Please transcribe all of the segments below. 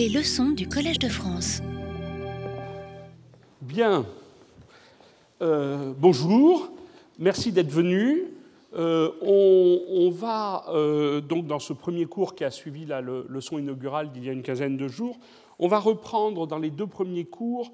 Les leçons du Collège de France. Bien. Euh, bonjour. Merci d'être venu. Euh, on, va euh, donc dans ce premier cours qui a suivi la leçon inaugurale d'il y a une quinzaine de jours, on va reprendre dans les deux premiers cours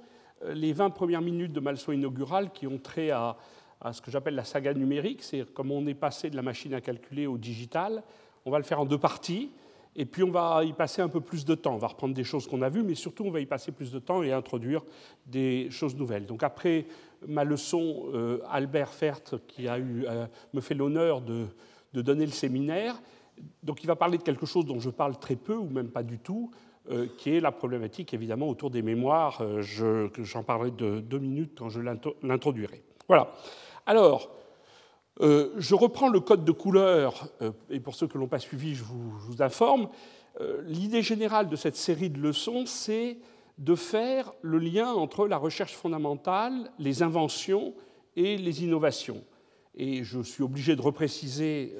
les 20 premières minutes de ma leçon inaugurale qui ont trait à, à ce que j'appelle la saga numérique, c'est comme on est passé de la machine à calculer au digital. On va le faire en deux parties. Et puis on va y passer un peu plus de temps. On va reprendre des choses qu'on a vues, mais surtout on va y passer plus de temps et introduire des choses nouvelles. Donc après ma leçon, euh, Albert Fert, qui a eu, euh, me fait l'honneur de, donner le séminaire, donc il va parler de quelque chose dont je parle très peu ou même pas du tout, euh, qui est la problématique évidemment autour des mémoires. J'en parlerai de deux minutes quand je l'introduirai. Voilà. Alors, euh, je reprends le code de couleur, euh, et pour ceux que l'ont pas suivi, je vous, informe. Euh, l'idée générale de cette série de leçons, c'est de faire le lien entre la recherche fondamentale, les inventions et les innovations. Et je suis obligé de repréciser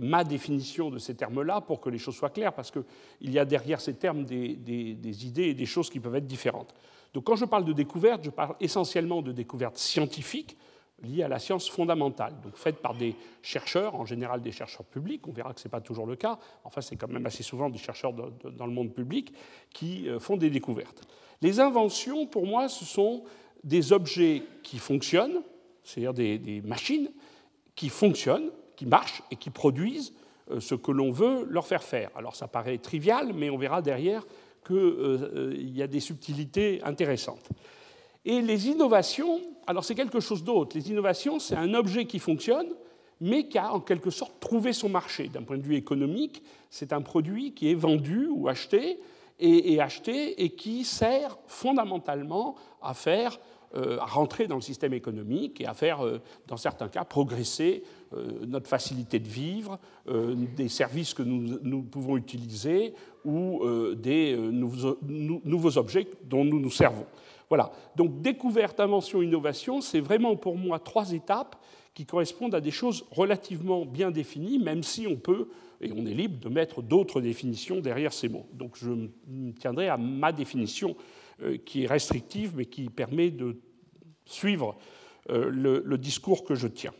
ma définition de ces termes-là pour que les choses soient claires, parce qu'il y a derrière ces termes des, des, idées et des choses qui peuvent être différentes. Donc quand je parle de découverte, je parle essentiellement de découverte scientifique, liées à la science fondamentale, donc faite par des chercheurs, en général des chercheurs publics, on verra que ce n'est pas toujours le cas, enfin c'est quand même assez souvent des chercheurs dans le monde public qui euh, font des découvertes. Les inventions, pour moi, ce sont des objets qui fonctionnent, c'est-à-dire des, machines qui fonctionnent, qui marchent et qui produisent euh, ce que l'on veut leur faire faire. Alors ça paraît trivial, mais on verra derrière qu'il euh, y a des subtilités intéressantes. Et les innovations, alors c'est quelque chose d'autre. Les innovations, c'est un objet qui fonctionne, mais qui a en quelque sorte trouvé son marché. D'un point de vue économique, c'est un produit qui est vendu ou acheté, et, acheté, et qui sert fondamentalement à faire euh, à rentrer dans le système économique et à faire, euh, dans certains cas, progresser euh, notre facilité de vivre, des services que nous, nous pouvons utiliser ou des nouveaux objets dont nous nous servons. Voilà. Donc découverte, invention, innovation, c'est vraiment pour moi trois étapes qui correspondent à des choses relativement bien définies, même si on peut, et on est libre de mettre d'autres définitions derrière ces mots. Donc je me tiendrai à ma définition euh, qui est restrictive, mais qui permet de suivre euh, le, discours que je tiens.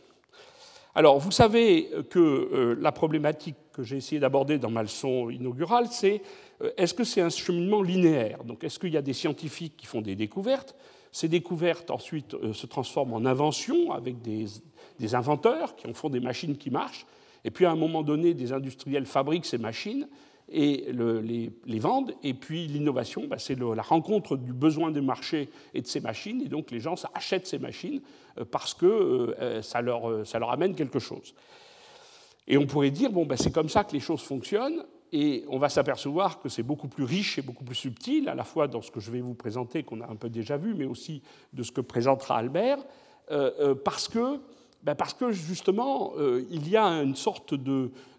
Alors, vous savez que euh, la problématique que j'ai essayé d'aborder dans ma leçon inaugurale, c'est est-ce que c'est un cheminement linéaire? Donc, est-ce qu'il y a des scientifiques qui font des découvertes? Ces découvertes, ensuite, euh, se transforment en inventions avec des, inventeurs qui en font des machines qui marchent. Et puis, à un moment donné, des industriels fabriquent ces machines et les, vendent. Et puis, l'innovation, bah, c'est la rencontre du besoin des marchés et de ces machines. Et donc, les gens achètent ces machines euh, parce que ça, leur, amène quelque chose. Et on pourrait dire, bon, ben, c'est comme ça que les choses fonctionnent, et on va s'apercevoir que c'est beaucoup plus riche et beaucoup plus subtil, à la fois dans ce que je vais vous présenter, qu'on a un peu déjà vu, mais aussi de ce que présentera Albert, euh, euh, parce, que, ben, parce que justement, euh, il y a une sorte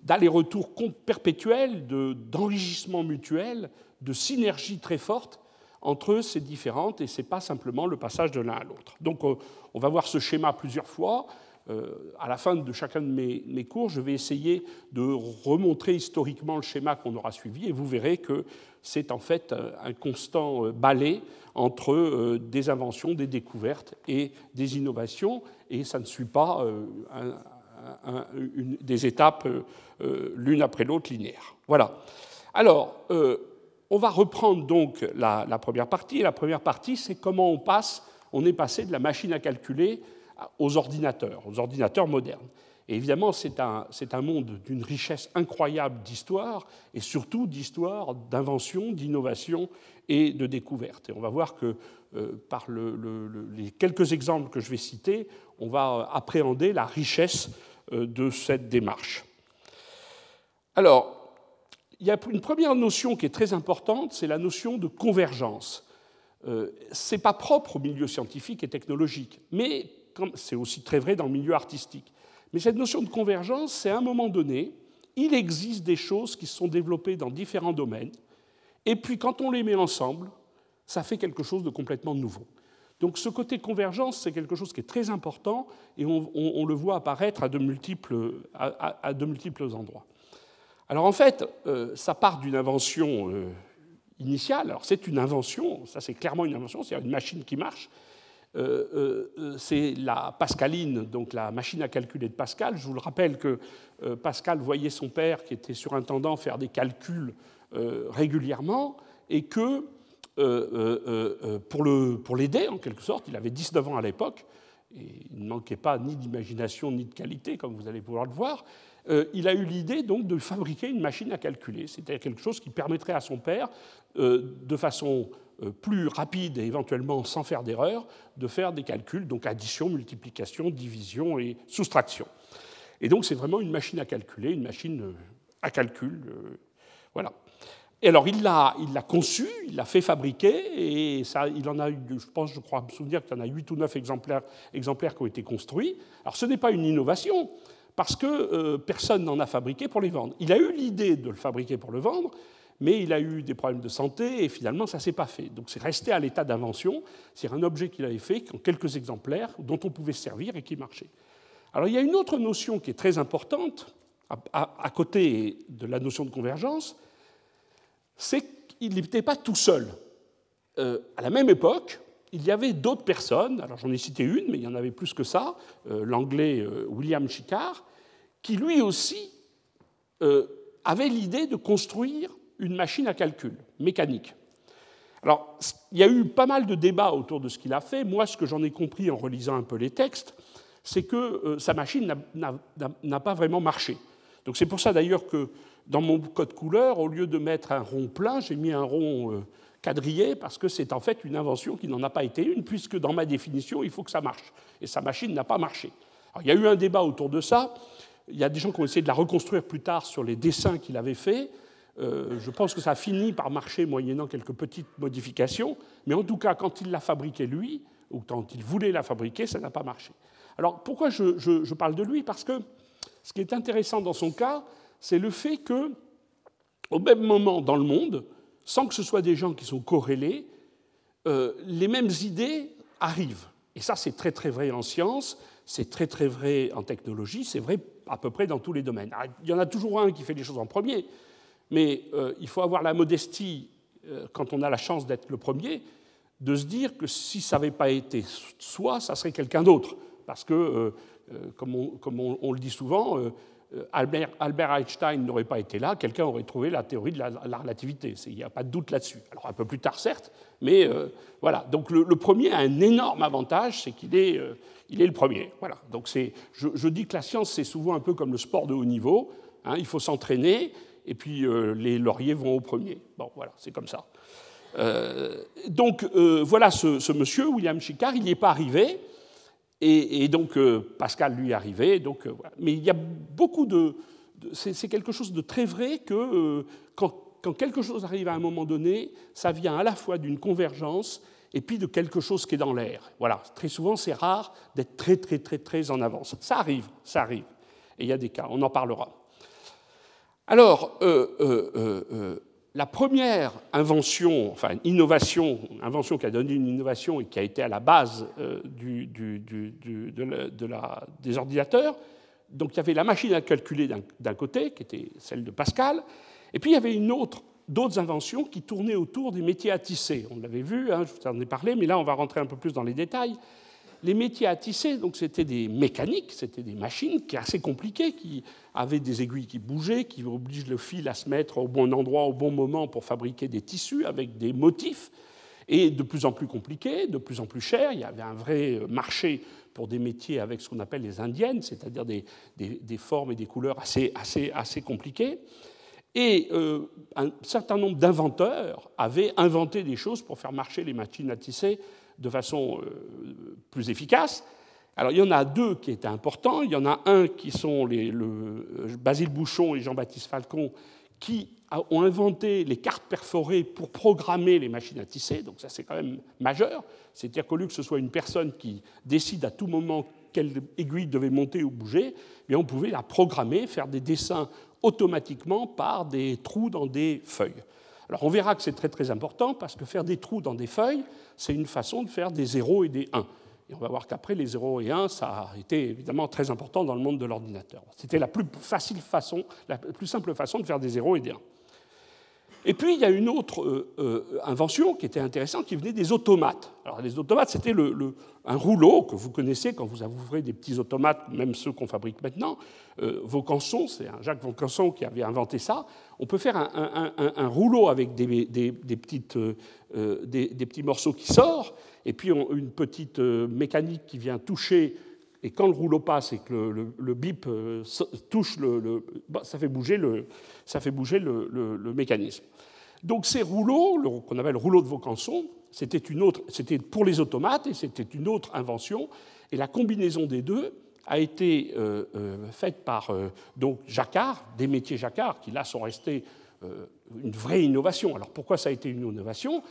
d'aller-retour perpétuel, d'enrichissement mutuel, de synergie très forte entre ces différentes, et ce n'est pas simplement le passage de l'un à l'autre. Donc on va voir ce schéma plusieurs fois. Euh, à la fin de chacun de mes, cours, je vais essayer de remontrer historiquement le schéma qu'on aura suivi et vous verrez que c'est en fait un constant euh, balai entre euh, des inventions, des découvertes et des innovations et ça ne suit pas des étapes l'une après l'autre linéaires. Voilà. Alors, on va reprendre donc la, la première partie. La première partie, c'est comment on passe, on est passé de la machine à calculer aux ordinateurs, aux ordinateurs modernes. Et évidemment, c'est un, monde d'une richesse incroyable d'histoire, et surtout d'histoire, d'invention, d'innovation et de découverte. Et on va voir que euh, par les quelques exemples que je vais citer, on va appréhender la richesse euh, de cette démarche. Alors, il y a une première notion qui est très importante, c'est la notion de convergence. Euh, Ce n'est pas propre au milieu scientifique et technologique, mais c'est aussi très vrai dans le milieu artistique. Mais cette notion de convergence, c'est à un moment donné, il existe des choses qui se sont développées dans différents domaines, et puis quand on les met ensemble, ça fait quelque chose de complètement nouveau. Donc ce côté convergence, c'est quelque chose qui est très important, et on, le voit apparaître à de, multiples, endroits. Alors en fait, euh, ça part d'une invention euh, initiale. Alors c'est une invention, ça c'est clairement une invention, c'est une machine qui marche. C'est la Pascaline, donc la machine à calculer de Pascal. Je vous le rappelle que Pascal voyait son père, qui était surintendant, faire des calculs régulièrement, et que pour l'aider, en quelque sorte, il avait 19 ans à l'époque, et il ne manquait pas ni d'imagination ni de qualité, comme vous allez pouvoir le voir, euh, il a eu l'idée donc de fabriquer une machine à calculer. C'était quelque chose qui permettrait à son père, euh, de façon euh, plus rapide et éventuellement sans faire d'erreur, de faire des calculs, donc addition, multiplication, division et soustraction. Et donc c'est vraiment une machine à calculer, une machine à calcul. voilà. Et alors il l'a, il l'a conçu, il l'a fait fabriquer, et ça, il en a eu, je pense, je crois me souvenir qu'il y en a 8 ou 9 exemplaires, exemplaires qui ont été construits. Alors ce n'est pas une innovation, parce que euh, personne n'en a fabriqué pour les vendre. Il a eu l'idée de le fabriquer pour le vendre, mais il a eu des problèmes de santé, et finalement ça ne s'est pas fait. Donc c'est resté à l'état d'invention, c'est un objet qu'il avait fait en quelques exemplaires, dont on pouvait se servir et qui marchait. Alors il y a une autre notion qui est très importante, à côté de la notion de convergence, c'est qu'il n'était pas tout seul. Euh, à la même époque, il y avait d'autres personnes, alors j'en ai cité une, mais il y en avait plus que ça, euh, l'anglais euh, William Chickard, qui lui aussi avait l'idée de construire une machine à calcul mécanique. Alors, il y a eu pas mal de débats autour de ce qu'il a fait. Moi, ce que j'en ai compris en relisant un peu les textes, c'est que sa machine n'a pas vraiment marché. Donc c'est pour ça d'ailleurs que dans mon code couleur, au lieu de mettre un rond plein, j'ai mis un rond euh, quadrillé parce que c'est en fait une invention qui n'en a pas été une, puisque dans ma définition, il faut que ça marche. Et sa machine n'a pas marché. il y a eu un débat autour de ça. Il y a des gens qui ont essayé de la reconstruire plus tard sur les dessins qu'il avait faits. Euh, je pense que ça a fini par marcher moyennant quelques petites modifications, mais en tout cas, quand il l'a fabriquée lui, ou quand il voulait la fabriquer, ça n'a pas marché. Alors pourquoi je parle de lui? Parce que ce qui est intéressant dans son cas, c'est le fait que, au même moment dans le monde, sans que ce soit des gens qui sont corrélés, euh, les mêmes idées arrivent. Et ça, c'est très très vrai en science, c'est très très vrai en technologie, c'est vrai à peu près dans tous les domaines. il y en a toujours un qui fait les choses en premier, mais euh, il faut avoir la modestie, euh, quand on a la chance d'être le premier, de se dire que si ça n'avait pas été soi, ça serait quelqu'un d'autre. Parce que, comme, on, le dit souvent, euh, Albert, Einstein n'aurait pas été là, quelqu'un aurait trouvé la théorie de la, relativité. Il n'y a pas de doute là-dessus. Alors un peu plus tard, certes, mais euh, voilà. Donc le, premier a un énorme avantage, c'est qu'il est, euh, est le premier. Voilà. Donc je, je, dis que la science, c'est souvent un peu comme le sport de haut niveau. Hein. il faut s'entraîner, et puis les lauriers vont au premier. Bon, voilà, c'est comme ça. donc voilà ce, monsieur, William Chickard, il n'y est pas arrivé. Et, donc euh, Pascal lui est arrivé. Donc, euh, Mais il y a beaucoup de. c'est quelque chose de très vrai que euh, quand, quelque chose arrive à un moment donné, ça vient à la fois d'une convergence et puis de quelque chose qui est dans l'air. Voilà. Très souvent, c'est rare d'être très, très, très, très en avance. Ça arrive, ça arrive. Et il y a des cas, on en parlera. Alors, la première invention, enfin innovation, invention qui a donné une innovation et qui a été à la base euh, des ordinateurs, donc il y avait la machine à calculer d'un côté, qui était celle de Pascal, et puis il y avait d'autres inventions qui tournaient autour des métiers à tisser. On l'avait vu, hein, je vous en ai parlé, mais là on va rentrer un peu plus dans les détails les métiers à tisser, donc c'était des mécaniques, c'était des machines assez compliquées, qui avaient des aiguilles qui bougeaient, qui obligent le fil à se mettre au bon endroit, au bon moment pour fabriquer des tissus avec des motifs, et de plus en plus compliqués, de plus en plus chers. Il y avait un vrai marché pour des métiers avec ce qu'on appelle les indiennes, c'est-à-dire des, formes et des couleurs assez, assez, assez compliquées. Et euh, un certain nombre d'inventeurs avaient inventé des choses pour faire marcher les machines à tisser de façon euh, plus efficace. Alors il y en a deux qui étaient importants. Il y en a un qui sont les, le, euh, Basile Bouchon et Jean-Baptiste Falcon qui ont inventé les cartes perforées pour programmer les machines à tisser. Donc ça c'est quand même majeur. C'est-à-dire qu'au lieu que ce soit une personne qui décide à tout moment quelle aiguille devait monter ou bouger, mais on pouvait la programmer, faire des dessins automatiquement par des trous dans des feuilles. Alors on verra que c'est très très important parce que faire des trous dans des feuilles, c'est une façon de faire des 0 et des 1. Et on va voir qu'après, les 0 et 1, ça a été évidemment très important dans le monde de l'ordinateur. C'était la plus facile façon, la plus simple façon de faire des 0 et des 1. Et puis, il y a une autre euh, euh, invention qui était intéressante, qui venait des automates. Alors, les automates, c'était un rouleau que vous connaissez quand vous ouvrez des petits automates, même ceux qu'on fabrique maintenant. Euh, Vaucanson, c'est un Jacques Vaucanson qui avait inventé ça. On peut faire un, rouleau avec des petites, des, petits morceaux qui sortent, et puis une petite mécanique qui vient toucher et quand le rouleau passe et que le, bip touche le, bah, ça fait bouger le, ça fait bouger le, mécanisme. Donc ces rouleaux, qu'on appelle rouleau de Vaucanson, c'était une autre, c'était pour les automates et c'était une autre invention. Et la combinaison des deux a été euh, euh, faite par euh, donc Jacquard, des métiers Jacquard, qui là sont restés une vraie innovation. Alors pourquoi ça a été une innovation?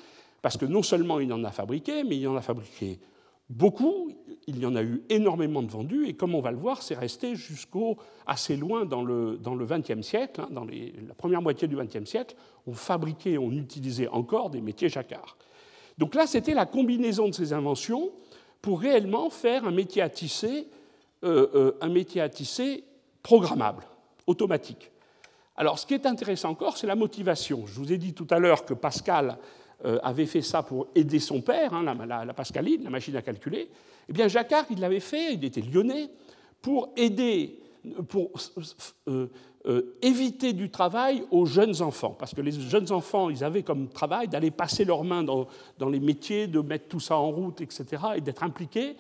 Parce que non seulement il en a fabriqué, mais il en a fabriqué beaucoup, il y en a eu énormément de vendus, et comme on va le voir, c'est resté jusqu'au assez loin dans le, dans le XXe siècle, hein, dans la première moitié du XXe siècle, on fabriquait, on utilisait encore des métiers jacquard. Donc là, c'était la combinaison de ces inventions pour réellement faire un métier à tisser, euh, euh, un métier à tisser programmable, automatique. Alors, ce qui est intéressant encore, c'est la motivation. Je vous ai dit tout à l'heure que Pascal avait fait ça pour aider son père, hein, la, Pascaline, la machine à calculer. Eh bien, Jacquard, il l'avait fait, il était lyonnais, pour aider, pour euh, euh, éviter du travail aux jeunes enfants. Parce que les jeunes enfants, ils avaient comme travail d'aller passer leurs mains dans, dans, les métiers, de mettre tout ça en route, etc., et d'être impliqués.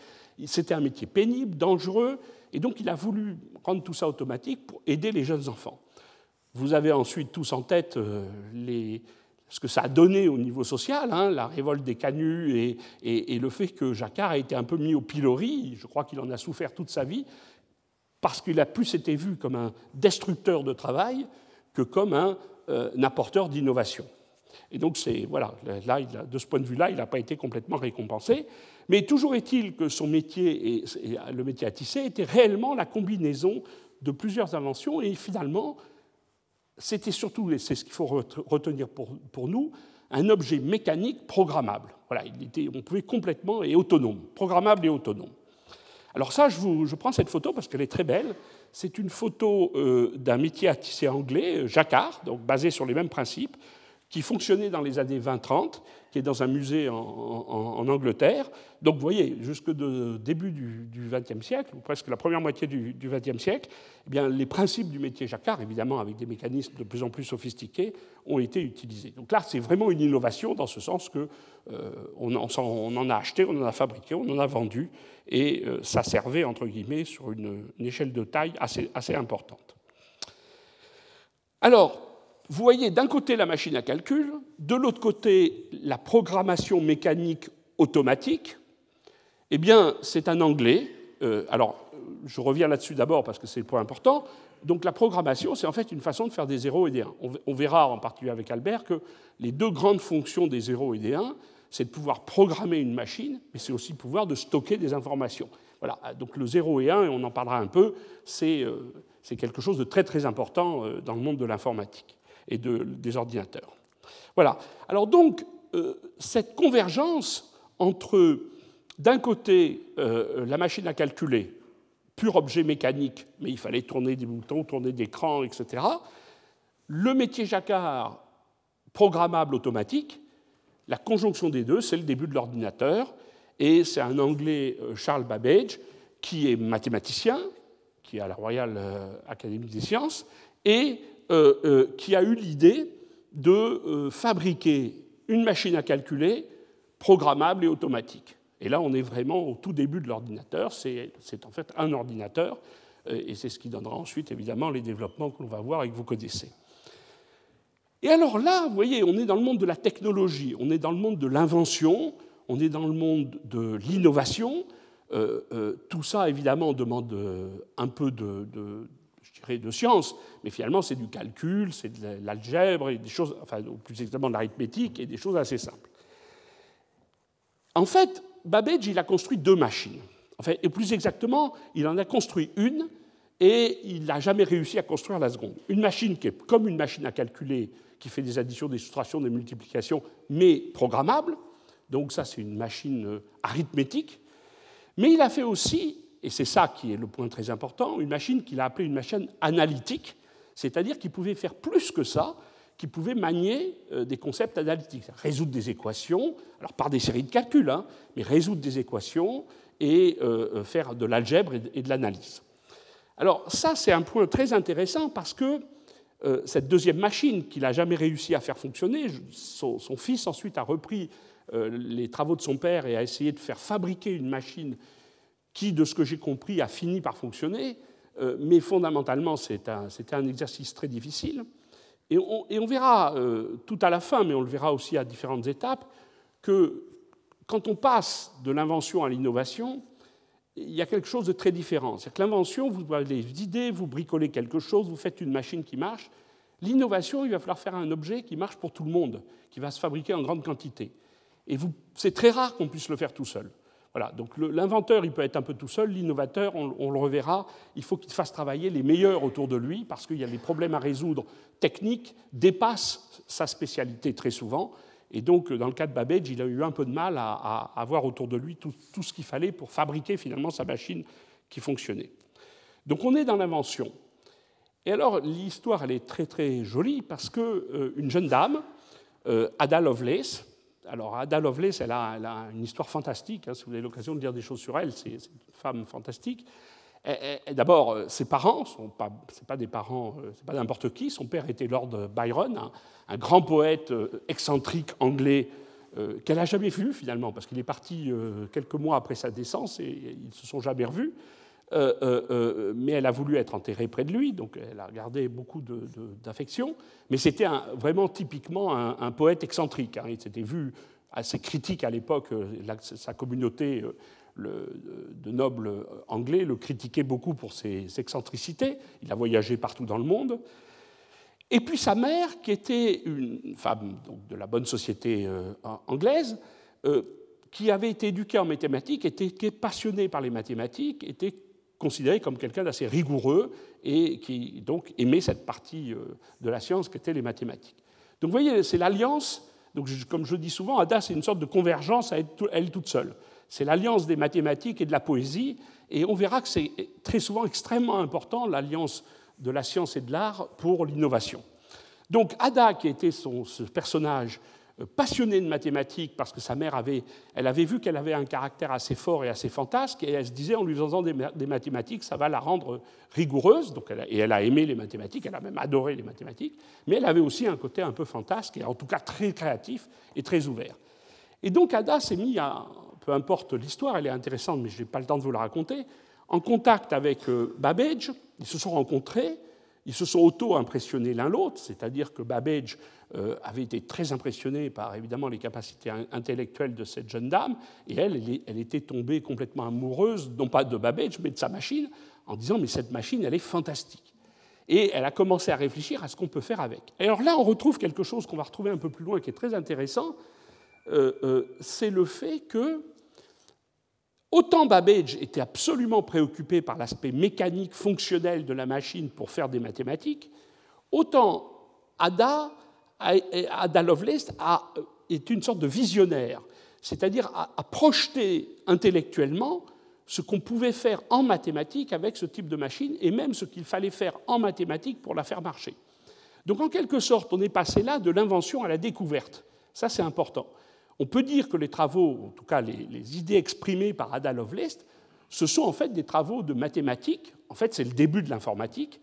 C'était un métier pénible, dangereux, et donc il a voulu rendre tout ça automatique pour aider les jeunes enfants. Vous avez ensuite tous en tête les, ce que ça a donné au niveau social, hein, la révolte des canuts et, le fait que Jacquard a été un peu mis au pilori, je crois qu'il en a souffert toute sa vie, parce qu'il a plus été vu comme un destructeur de travail que comme un, euh, apporteur d'innovation. Et donc, voilà, là, de ce point de vue-là, il n'a pas été complètement récompensé. Mais toujours est-il que son métier, et, le métier à tisser, était réellement la combinaison de plusieurs inventions et finalement c'était surtout, et c'est ce qu'il faut retenir pour, nous, un objet mécanique programmable. Voilà, il était, on pouvait complètement et autonome, programmable et autonome. Alors ça, je, vous, je prends cette photo parce qu'elle est très belle. C'est une photo euh, d'un métier à tisser anglais, Jacquard, donc basé sur les mêmes principes, qui fonctionnait dans les années 20-30, qui est dans un musée en, Angleterre. Donc vous voyez, jusque de début du XXe siècle, ou presque la première moitié du XXe siècle, eh bien, les principes du métier jacquard, évidemment avec des mécanismes de plus en plus sophistiqués, ont été utilisés. Donc là, c'est vraiment une innovation dans ce sens que euh, en, a acheté, on en a fabriqué, on en a vendu, et euh, ça servait, entre guillemets, sur une, une échelle de taille assez, assez importante. Alors, vous voyez d'un côté la machine à calcul, de l'autre côté la programmation mécanique automatique. Eh bien, c'est un anglais. Euh, alors, je reviens là-dessus d'abord parce que c'est le point important. Donc, la programmation, c'est en fait une façon de faire des 0 et des 1. On verra en particulier avec Albert que les deux grandes fonctions des 0 et des 1, c'est de pouvoir programmer une machine, mais c'est aussi pouvoir de stocker des informations. Voilà, donc le 0 et 1, et on en parlera un peu, c'est euh, quelque chose de très très important euh, dans le monde de l'informatique et de, des ordinateurs. Voilà. Alors donc, euh, cette convergence entre, d'un côté, euh, la machine à calculer, pur objet mécanique, mais il fallait tourner des boutons, tourner des crans, etc., le métier jacquard, programmable automatique, la conjonction des deux, c'est le début de l'ordinateur, et c'est un Anglais, euh, Charles Babbage, qui est mathématicien, qui est à la Royal Academy des Sciences, et qui a eu l'idée de euh, fabriquer une machine à calculer programmable et automatique. Et là, on est vraiment au tout début de l'ordinateur. C'est en fait un ordinateur, et c'est ce qui donnera ensuite, évidemment, les développements que l'on va voir et que vous connaissez. Et alors là, vous voyez, on est dans le monde de la technologie, on est dans le monde de l'invention, on est dans le monde de l'innovation. tout ça, évidemment, demande un peu de science, mais finalement c'est du calcul, c'est de l'algèbre, et des choses, enfin plus exactement de l'arithmétique et des choses assez simples. En fait, Babbage il a construit deux machines. Enfin, et plus exactement, il en a construit une et il n'a jamais réussi à construire la seconde. Une machine qui est comme une machine à calculer, qui fait des additions, des soustractions, des multiplications, mais programmable. Donc ça, c'est une machine euh, arithmétique. Mais il a fait aussi et c'est ça qui est le point très important, une machine qu'il a appelée une machine analytique, c'est-à-dire qu'il pouvait faire plus que ça, qui pouvait manier des concepts analytiques, résoudre des équations, alors par des séries de calculs, hein, mais résoudre des équations et faire de l'algèbre et de l'analyse. Alors ça, c'est un point très intéressant parce que euh, cette deuxième machine qu'il n'a jamais réussi à faire fonctionner, son, fils ensuite a repris euh, les travaux de son père et a essayé de faire fabriquer une machine qui, de ce que j'ai compris, a fini par fonctionner, euh, mais fondamentalement c'était un, exercice très difficile. Et on, verra tout à la fin, mais on le verra aussi à différentes étapes, que quand on passe de l'invention à l'innovation, il y a quelque chose de très différent. C'est que l'invention, vous avez des idées, vous bricolez quelque chose, vous faites une machine qui marche. L'innovation, il va falloir faire un objet qui marche pour tout le monde, qui va se fabriquer en grande quantité. Et c'est très rare qu'on puisse le faire tout seul. Donc l'inventeur, il peut être un peu tout seul, l'innovateur, on, le reverra, il faut qu'il fasse travailler les meilleurs autour de lui, parce qu'il y a des problèmes à résoudre techniques, dépassent sa spécialité très souvent, et donc, dans le cas de Babbage, il a eu un peu de mal à, avoir autour de lui tout, ce qu'il fallait pour fabriquer finalement sa machine qui fonctionnait. Donc, on est dans l'invention. Et alors, l'histoire, elle est très très jolie parce qu'une euh, jeune dame, euh, Ada Lovelace, alors Ada Lovelace, elle a, une histoire fantastique. Hein, si vous avez l'occasion de dire des choses sur elle, c'est une femme fantastique. D'abord, euh, ses parents, ce n'est pas, pas, des parents, c'est pas n'importe qui. Son père était Lord Byron, un grand poète euh, excentrique anglais euh, qu'elle n'a jamais vu finalement, parce qu'il est parti euh, quelques mois après sa naissance et ils se sont jamais revus. Mais elle a voulu être enterrée près de lui, donc elle a gardé beaucoup d'affection. Mais c'était vraiment typiquement un, poète excentrique. Hein. Il s'était vu assez critique à l'époque, sa communauté de nobles anglais le critiquait beaucoup pour ses excentricités. Il a voyagé partout dans le monde. Et puis sa mère, qui était une femme de la bonne société euh, anglaise, euh, qui avait été éduquée en mathématiques, était, passionnée par les mathématiques, était considérée comme quelqu'un d'assez rigoureux et qui donc aimait cette partie euh, de la science qu'étaient les mathématiques. Donc vous voyez, c'est l'alliance, donc comme je dis souvent, Ada, c'est une sorte de convergence à elle toute seule. C'est l'alliance des mathématiques et de la poésie, et on verra que c'est très souvent extrêmement important, l'alliance de la science et de l'art pour l'innovation. Donc Ada, qui était son, ce personnage euh, passionné de mathématiques, parce que sa mère avait, elle avait vu qu'elle avait un caractère assez fort et assez fantasque, et elle se disait en lui faisant des, mathématiques, ça va la rendre rigoureuse, donc et elle a aimé les mathématiques, elle a même adoré les mathématiques, mais elle avait aussi un côté un peu fantasque, et en tout cas très créatif et très ouvert. Et donc Ada s'est mis à, peu importe l'histoire, elle est intéressante, mais je n'ai pas le temps de vous la raconter, en contact avec euh, Babbage, ils se sont rencontrés, ils se sont auto-impressionnés l'un l'autre, c'est-à-dire que Babbage euh, avait été très impressionné par évidemment les capacités intellectuelles de cette jeune dame, et elle, elle était tombée complètement amoureuse, non pas de Babbage, mais de sa machine, en disant mais cette machine, elle est fantastique. Et elle a commencé à réfléchir à ce qu'on peut faire avec. Et alors là, on retrouve quelque chose qu'on va retrouver un peu plus loin, qui est très intéressant, euh, c'est le fait que Autant Babbage était absolument préoccupé par l'aspect mécanique, fonctionnel de la machine pour faire des mathématiques, autant Ada, Ada Lovelace est une sorte de visionnaire, c'est-à-dire à, projeter intellectuellement ce qu'on pouvait faire en mathématiques avec ce type de machine et même ce qu'il fallait faire en mathématiques pour la faire marcher. Donc en quelque sorte, on est passé là de l'invention à la découverte. Ça, c'est important. On peut dire que les travaux, en tout cas les, idées exprimées par Ada Lovelace, ce sont en fait des travaux de mathématiques. En fait, c'est le début de l'informatique,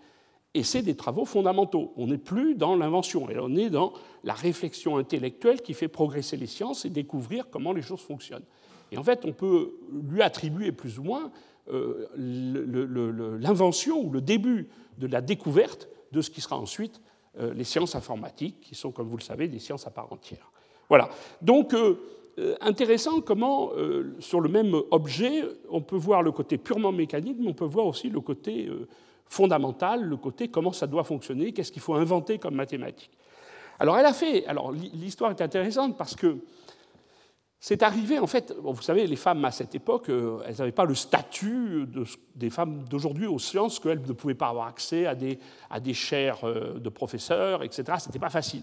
et c'est des travaux fondamentaux. On n'est plus dans l'invention, on est dans la réflexion intellectuelle qui fait progresser les sciences et découvrir comment les choses fonctionnent. Et en fait, on peut lui attribuer plus ou moins euh, l'invention ou le début de la découverte de ce qui sera ensuite euh, les sciences informatiques, qui sont, comme vous le savez, des sciences à part entière. Voilà. Donc, euh, euh, intéressant comment, euh, sur le même objet, on peut voir le côté purement mécanique, mais on peut voir aussi le côté fondamental, le côté comment ça doit fonctionner, qu'est-ce qu'il faut inventer comme mathématiques. Alors, elle a fait. Alors, l'histoire est intéressante parce que c'est arrivé, en fait, vous savez, les femmes à cette époque, elles n'avaient pas le statut des femmes d'aujourd'hui aux sciences, qu'elles ne pouvaient pas avoir accès à des, à des chaires de professeurs, etc. Ce n'était pas facile.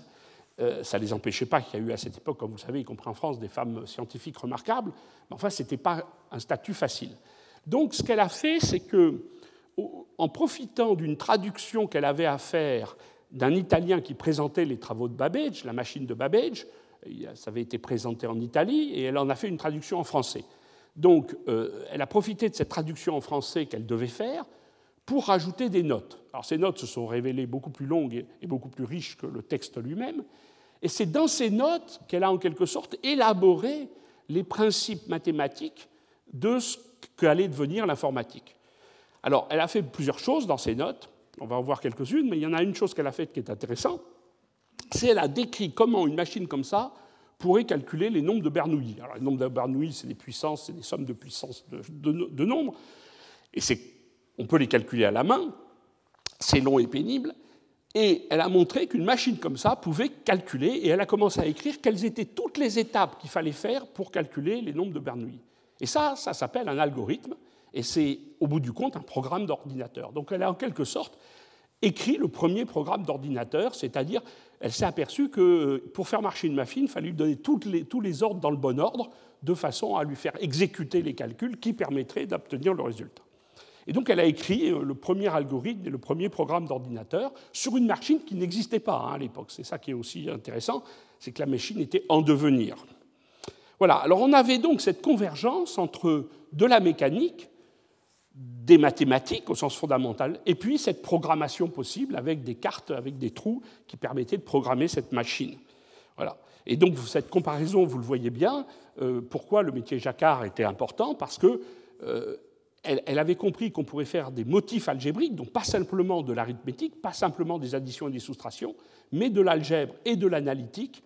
Euh, ça ne les empêchait pas qu'il y a eu à cette époque, comme vous savez, y compris en France, des femmes scientifiques remarquables, mais enfin, ce n'était pas un statut facile. Donc, ce qu'elle a fait, c'est que, en profitant d'une traduction qu'elle avait à faire d'un Italien qui présentait les travaux de Babbage, la machine de Babbage. Ça avait été présenté en Italie et elle en a fait une traduction en français. Donc, euh, elle a profité de cette traduction en français qu'elle devait faire pour rajouter des notes. Alors, ces notes se sont révélées beaucoup plus longues et beaucoup plus riches que le texte lui-même. Et c'est dans ces notes qu'elle a en quelque sorte élaboré les principes mathématiques de ce qu'allait devenir l'informatique. Alors, elle a fait plusieurs choses dans ces notes. On va en voir quelques-unes, mais il y en a une chose qu'elle a faite qui est intéressante. C'est qu'elle a décrit comment une machine comme ça pourrait calculer les nombres de Bernoulli. Alors, les nombres de Bernoulli, c'est des puissances, c'est des sommes de puissances de, nombres. Et on peut les calculer à la main. C'est long et pénible. Et elle a montré qu'une machine comme ça pouvait calculer, et elle a commencé à écrire quelles étaient toutes les étapes qu'il fallait faire pour calculer les nombres de Bernoulli. Et ça, ça s'appelle un algorithme, et c'est au bout du compte un programme d'ordinateur. Donc elle a en quelque sorte écrit le premier programme d'ordinateur, c'est-à-dire elle s'est aperçue que pour faire marcher une machine, il fallait lui donner tous les ordres dans le bon ordre, de façon à lui faire exécuter les calculs qui permettraient d'obtenir le résultat. Et donc elle a écrit euh, le premier algorithme et le premier programme d'ordinateur sur une machine qui n'existait pas hein, à l'époque. C'est ça qui est aussi intéressant, c'est que la machine était en devenir. Voilà, alors on avait donc cette convergence entre de la mécanique, des mathématiques au sens fondamental, et puis cette programmation possible avec des cartes, avec des trous qui permettaient de programmer cette machine. Voilà. Et donc cette comparaison, vous le voyez bien, euh, pourquoi le métier Jacquard était important? Parce que euh, elle, avait compris qu'on pourrait faire des motifs algébriques, donc pas simplement de l'arithmétique, pas simplement des additions et des soustractions, mais de l'algèbre et de l'analytique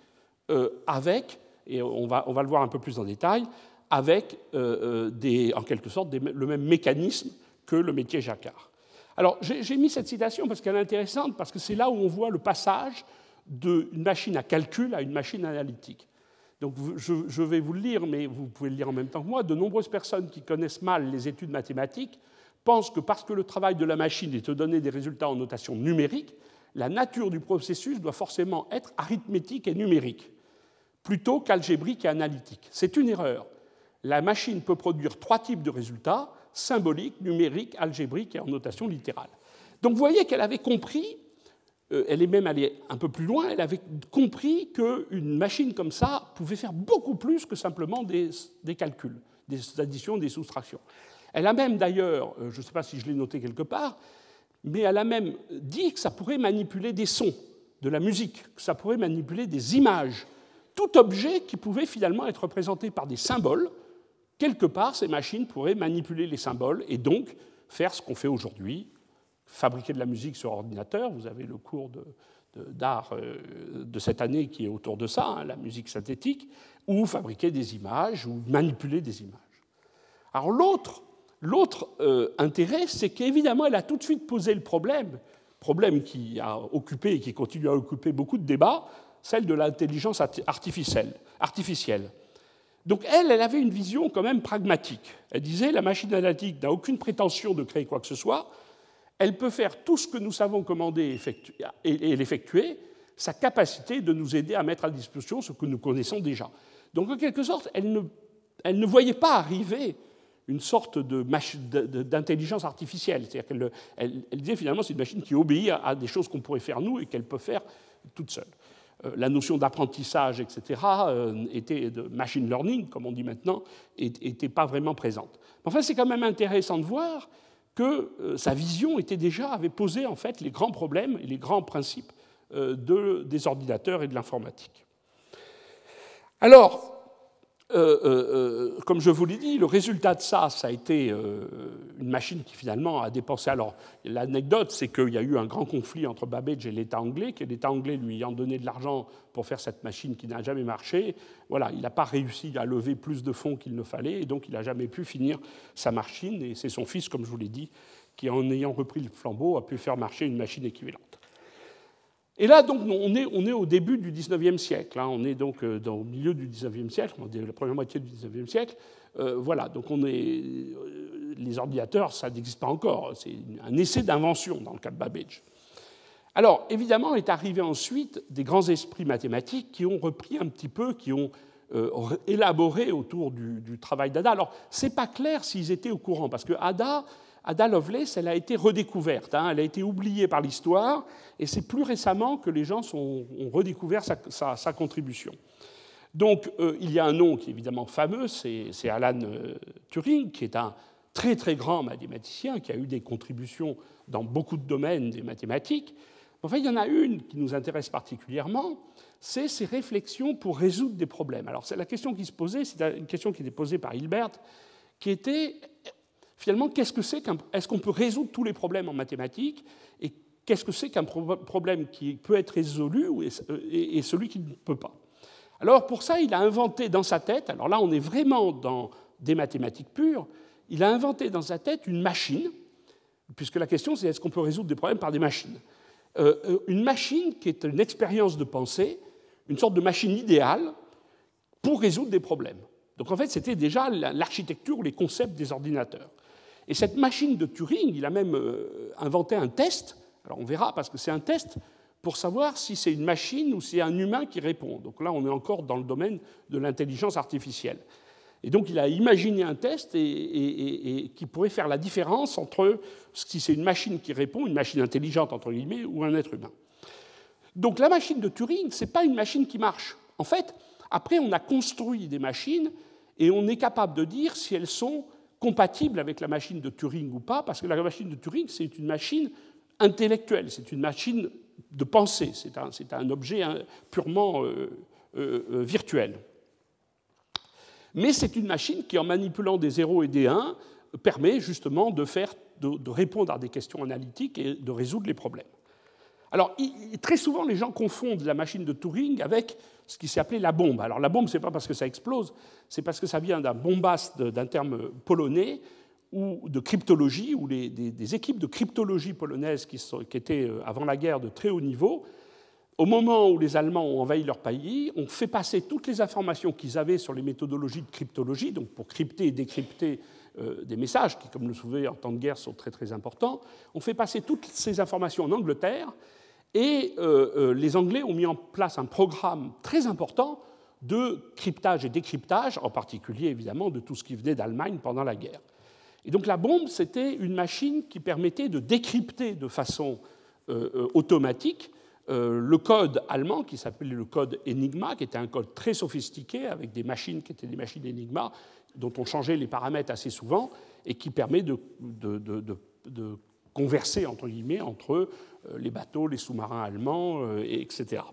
euh, avec, et on va, on va, le voir un peu plus en détail, avec des, en quelque sorte le même mécanisme que le métier Jacquard. Alors, j'ai mis cette citation parce qu'elle est intéressante, parce que c'est là où on voit le passage d'une machine à calcul à une machine analytique. Donc, je, vais vous le lire, mais vous pouvez le lire en même temps que moi. De nombreuses personnes qui connaissent mal les études mathématiques pensent que parce que le travail de la machine est de donner des résultats en notation numérique, la nature du processus doit forcément être arithmétique et numérique, plutôt qu'algébrique et analytique. C'est une erreur. La machine peut produire trois types de résultats, symbolique, numérique, algébrique et en notation littérale. Donc voyez qu'elle avait compris, elle est même allée un peu plus loin, elle avait compris qu'une machine comme ça pouvait faire beaucoup plus que simplement des, calculs, des additions, des soustractions. Elle a même d'ailleurs, euh, je ne sais pas si je l'ai noté quelque part, mais elle a même dit que ça pourrait manipuler des sons, de la musique, que ça pourrait manipuler des images, tout objet qui pouvait finalement être représenté par des symboles, quelque part, ces machines pourraient manipuler les symboles et donc faire ce qu'on fait aujourd'hui, fabriquer de la musique sur ordinateur. Vous avez le cours d'art de, euh, de, cette année qui est autour de ça, hein, la musique synthétique, ou fabriquer des images, ou manipuler des images. Alors l'autre, l'autre euh, intérêt, c'est qu'évidemment, elle a tout de suite posé le problème, problème qui a occupé et qui continue à occuper beaucoup de débats, celle de l'intelligence artificielle. artificielle. Donc elle, elle avait une vision quand même pragmatique. Elle disait la machine analytique n'a aucune prétention de créer quoi que ce soit. Elle peut faire tout ce que nous savons commander et l'effectuer. Sa capacité de nous aider à mettre à disposition ce que nous connaissons déjà. Donc en quelque sorte, elle ne, voyait pas arriver une sorte d'intelligence artificielle. C'est-à-dire qu'elle elle, disait finalement c'est une machine qui obéit à des choses qu'on pourrait faire nous et qu'elle peut faire toute seule. Euh, la notion d'apprentissage, etc., euh, était de machine learning, comme on dit maintenant, n'était pas vraiment présente. Enfin, c'est quand même intéressant de voir que euh, sa vision était déjà, avait posé en fait les grands problèmes et les grands principes des ordinateurs et de l'informatique. Alors, euh, euh, euh, comme je vous l'ai dit, le résultat de ça, ça a été une machine qui finalement a dépensé. Alors, l'anecdote, c'est qu'il y a eu un grand conflit entre Babbage et l'État anglais, que l'État anglais lui ayant donné de l'argent pour faire cette machine qui n'a jamais marché. Il n'a pas réussi à lever plus de fonds qu'il ne fallait, et donc il n'a jamais pu finir sa machine. Et c'est son fils, comme je vous l'ai dit, qui, en ayant repris le flambeau, a pu faire marcher une machine équivalente. Et là, donc, on est, on est au début du XIXe siècle. Hein. on est donc euh, dans, au milieu du XIXe siècle, la première moitié du XIXe siècle. Euh, voilà, donc on est, euh, les ordinateurs, ça n'existe pas encore. C'est un essai d'invention dans le cas de Babbage. Alors, évidemment, est arrivé ensuite des grands esprits mathématiques qui ont repris un petit peu, qui ont élaboré autour du, du travail d'Ada. Alors, ce n'est pas clair s'ils étaient au courant, parce que Ada Ada Lovelace, elle a été redécouverte, hein. elle a été oubliée par l'histoire, et c'est plus récemment que les gens ont redécouvert sa, contribution. Donc euh, il y a un nom qui est évidemment fameux, c'est Alan euh, Turing, qui est un très très grand mathématicien, qui a eu des contributions dans beaucoup de domaines des mathématiques. Enfin, il y en a une qui nous intéresse particulièrement, c'est ses réflexions pour résoudre des problèmes. Alors la question qui se posait, c'est une question qui était posée par Hilbert, qui était finalement, qu'est-ce que c'est qu'un... Est-ce qu'on peut résoudre tous les problèmes en mathématiques Et qu'est-ce que c'est qu'un problème qui peut être résolu et celui qui ne peut pas? Alors pour ça, il a inventé dans sa tête, alors là on est vraiment dans des mathématiques pures, il a inventé dans sa tête une machine, puisque la question c'est est-ce qu'on peut résoudre des problèmes par des machines? Euh, euh, Une machine qui est une expérience de pensée, une sorte de machine idéale pour résoudre des problèmes. Donc en fait, c'était déjà l'architecture, les concepts des ordinateurs. Et cette machine de Turing, il a même euh, inventé un test, alors on verra parce que c'est un test pour savoir si c'est une machine ou si c'est un humain qui répond. Donc là, on est encore dans le domaine de l'intelligence artificielle. Et donc il a imaginé un test et, qui pourrait faire la différence entre si c'est une machine qui répond, une machine intelligente entre guillemets, ou un être humain. Donc la machine de Turing, ce n'est pas une machine qui marche. En fait, après, on a construit des machines et on est capable de dire si elles sont compatible avec la machine de Turing ou pas, parce que la machine de Turing, c'est une machine intellectuelle, c'est une machine de pensée, c'est un, objet hein, purement euh, euh, euh, virtuel. Mais c'est une machine qui, en manipulant des 0 et des 1, permet justement de, faire, de répondre à des questions analytiques et de résoudre les problèmes. Alors, très souvent, les gens confondent la machine de Turing avec ce qui s'est appelé la bombe. Alors, la bombe, ce n'est pas parce que ça explose, c'est parce que ça vient d'un bombast, d'un terme polonais, ou de cryptologie, où des, équipes de cryptologie polonaises qui, étaient euh, avant la guerre de très haut niveau, au moment où les Allemands ont envahi leur pays, ont fait passer toutes les informations qu'ils avaient sur les méthodologies de cryptologie, donc pour crypter et décrypter euh, des messages, qui, comme vous le savez, en temps de guerre sont très très importants, ont fait passer toutes ces informations en Angleterre, et euh, euh, les Anglais ont mis en place un programme très important de cryptage et décryptage, en particulier évidemment de tout ce qui venait d'Allemagne pendant la guerre. Et donc la bombe, c'était une machine qui permettait de décrypter de façon euh, automatique le code allemand qui s'appelait le code Enigma, qui était un code très sophistiqué avec des machines qui étaient des machines Enigma dont on changeait les paramètres assez souvent et qui permet de, converser entre guillemets entre euh, les bateaux, les sous-marins allemands, euh, etc.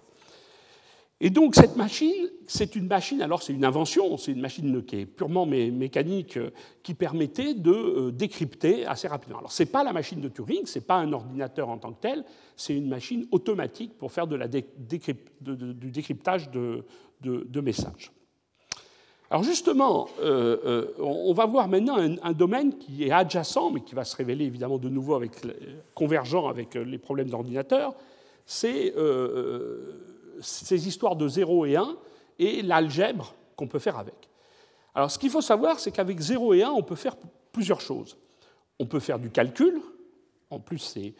Et donc cette machine, c'est une machine, alors c'est une invention, c'est une machine qui est purement mécanique, euh, qui permettait de décrypter assez rapidement. Alors ce n'est pas la machine de Turing, ce n'est pas un ordinateur en tant que tel, c'est une machine automatique pour faire du décryptage de messages. Alors justement, euh, euh, on va voir maintenant un, domaine qui est adjacent, mais qui va se révéler évidemment de nouveau avec, convergent avec euh, les problèmes d'ordinateur, c'est ces histoires de 0 et 1 et l'algèbre qu'on peut faire avec. Alors ce qu'il faut savoir, c'est qu'avec 0 et 1, on peut faire plusieurs choses. On peut faire du calcul, en plus c'est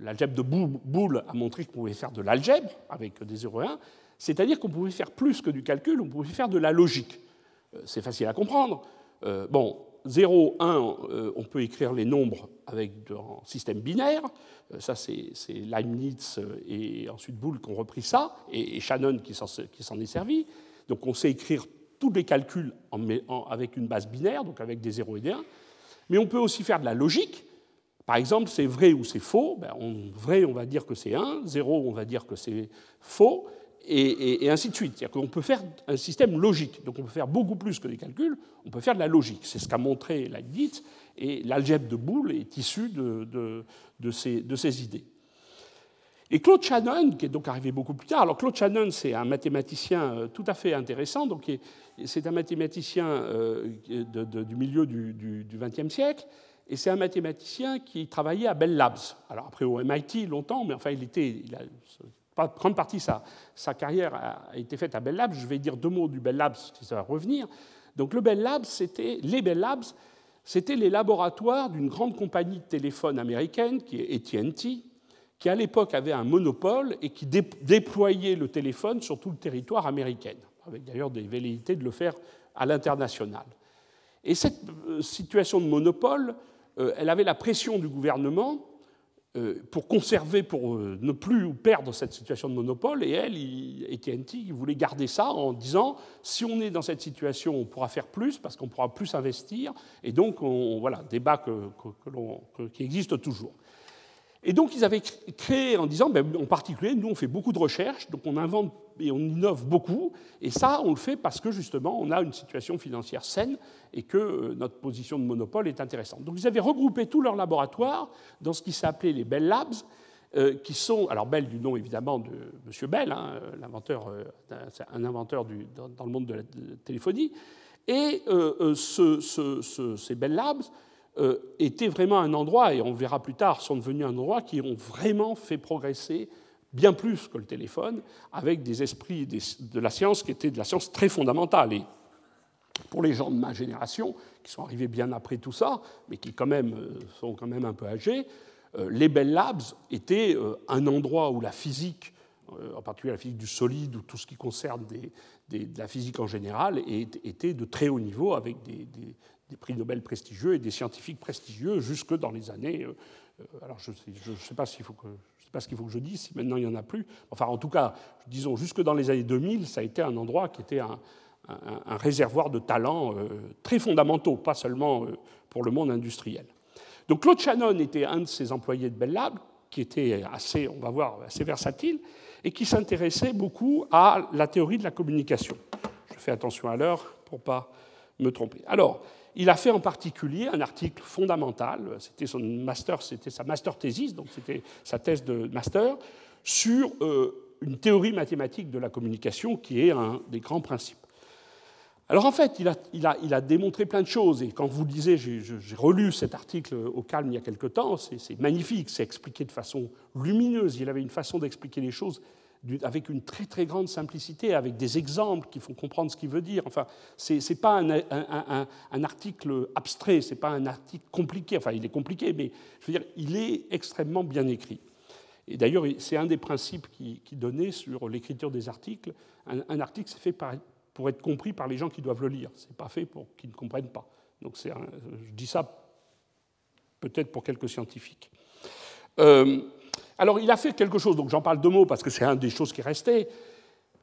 l'algèbre de Boole a montré qu'on pouvait faire de l'algèbre avec des 0 et 1, c'est-à-dire qu'on pouvait faire plus que du calcul, on pouvait faire de la logique. Euh, c'est facile à comprendre. Euh, bon, 0, 1, euh, on peut écrire les nombres avec un système binaire. Ça, c'est Leibniz et ensuite Boole qui ont repris ça, et Shannon qui s'en est servi. Donc on sait écrire tous les calculs avec une base binaire, donc avec des 0 et des 1. Mais on peut aussi faire de la logique. Par exemple, c'est vrai ou c'est faux? Ben, vrai, on va dire que c'est 1. 0, on va dire que c'est faux et, ainsi de suite. C'est-à-dire qu'on peut faire un système logique. Donc on peut faire beaucoup plus que des calculs, on peut faire de la logique. C'est ce qu'a montré Leibniz, et l'algèbre de Boole est issue de, ces, idées. Et Claude Shannon, qui est donc arrivé beaucoup plus tard, alors Claude Shannon, c'est un mathématicien euh, tout à fait intéressant, donc c'est un mathématicien euh, du milieu du XXe siècle, et c'est un mathématicien qui travaillait à Bell Labs. Alors après au MIT longtemps, mais enfin il était, grande partie sa, sa, carrière a été faite à Bell Labs. Je vais dire deux mots du Bell Labs, si ça va revenir. Donc le Bell Labs, c'était les Bell Labs, c'était les laboratoires d'une grande compagnie de téléphone américaine, qui est AT&T, qui à l'époque avait un monopole et qui déployait le téléphone sur tout le territoire américain, avec d'ailleurs des velléités de le faire à l'international. Et cette euh, situation de monopole elle avait la pression du gouvernement pour conserver, pour ne plus perdre cette situation de monopole, et elle, AT&T, voulait garder ça en disant si on est dans cette situation, on pourra faire plus parce qu'on pourra plus investir, et donc on, voilà, débat qui existe toujours. Et donc ils avaient créé en disant, ben, en particulier, nous on fait beaucoup de recherches, donc on invente et on innove beaucoup, et ça on le fait parce que justement on a une situation financière saine et que euh, notre position de monopole est intéressante. Donc ils avaient regroupé tous leurs laboratoires dans ce qui s'appelait les Bell Labs, euh, qui sont, alors Bell du nom évidemment de M. Bell, hein, l'inventeur, euh, un inventeur dans, le monde de la, téléphonie, et ce, ces Bell Labs étaient vraiment un endroit, et on verra plus tard, sont devenus un endroit qui ont vraiment fait progresser bien plus que le téléphone, avec des esprits de la science qui étaient de la science très fondamentale. Et pour les gens de ma génération, qui sont arrivés bien après tout ça, mais qui quand même euh, sont quand même un peu âgés, euh, les Bell Labs étaient un endroit où la physique, en particulier la physique du solide ou tout ce qui concerne de la physique en général, était de très haut niveau avec des, prix Nobel prestigieux et des scientifiques prestigieux jusque dans les années. Euh, euh, alors je ne sais, pas s'il faut que sais pas ce qu'il faut que je dise, maintenant il n'y en a plus. Enfin, en tout cas, disons, jusque dans les années 2000, ça a été un endroit qui était un, réservoir de talents euh, très fondamentaux, pas seulement pour le monde industriel. Donc Claude Shannon était un de ces employés de Bell Lab, qui était assez, on va voir, assez versatile, et qui s'intéressait beaucoup à la théorie de la communication. Je fais attention à l'heure pour ne pas me tromper. Alors, il a fait en particulier un article fondamental, c'était son master, c'était sa master thesis, donc c'était sa thèse de master, sur euh, une théorie mathématique de la communication qui est un des grands principes. Alors en fait, il a, il a, il a démontré plein de choses, et quand vous lisez, j'ai relu cet article au calme il y a quelque temps, c'est magnifique, c'est expliqué de façon lumineuse, il avait une façon d'expliquer les choses avec une très très grande simplicité, avec des exemples qui font comprendre ce qu'il veut dire. Enfin, ce n'est pas un, article abstrait, ce n'est pas un article compliqué. Enfin, il est compliqué, mais je veux dire, il est extrêmement bien écrit. Et d'ailleurs, c'est un des principes qui, donnait sur l'écriture des articles. Un, article, c'est fait pour être compris par les gens qui doivent le lire. Ce n'est pas fait pour qu'ils ne comprennent pas. Donc, je dis ça peut-être pour quelques scientifiques. Euh, alors il a fait quelque chose, donc j'en parle deux mots parce que c'est une des choses qui restait,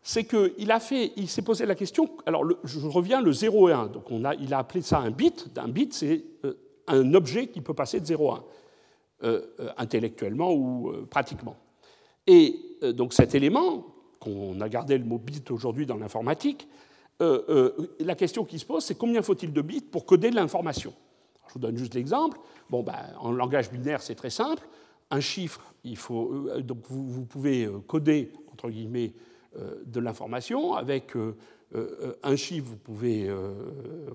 c'est qu'il a fait, il s'est posé la question, alors je reviens, le 0 et 1, donc on a, il a appelé ça un bit, un bit c'est euh, un objet qui peut passer de 0 à 1, euh, euh, intellectuellement ou pratiquement. Et donc cet élément, qu'on a gardé le mot bit aujourd'hui dans l'informatique, la question qui se pose, c'est combien faut-il de bits pour coder de l'information? Je vous donne juste l'exemple. Bon, ben, en langage binaire, c'est très simple un chiffre, il faut, euh, donc vous, pouvez euh, coder, entre guillemets, euh, de l'information. Avec un chiffre, vous pouvez,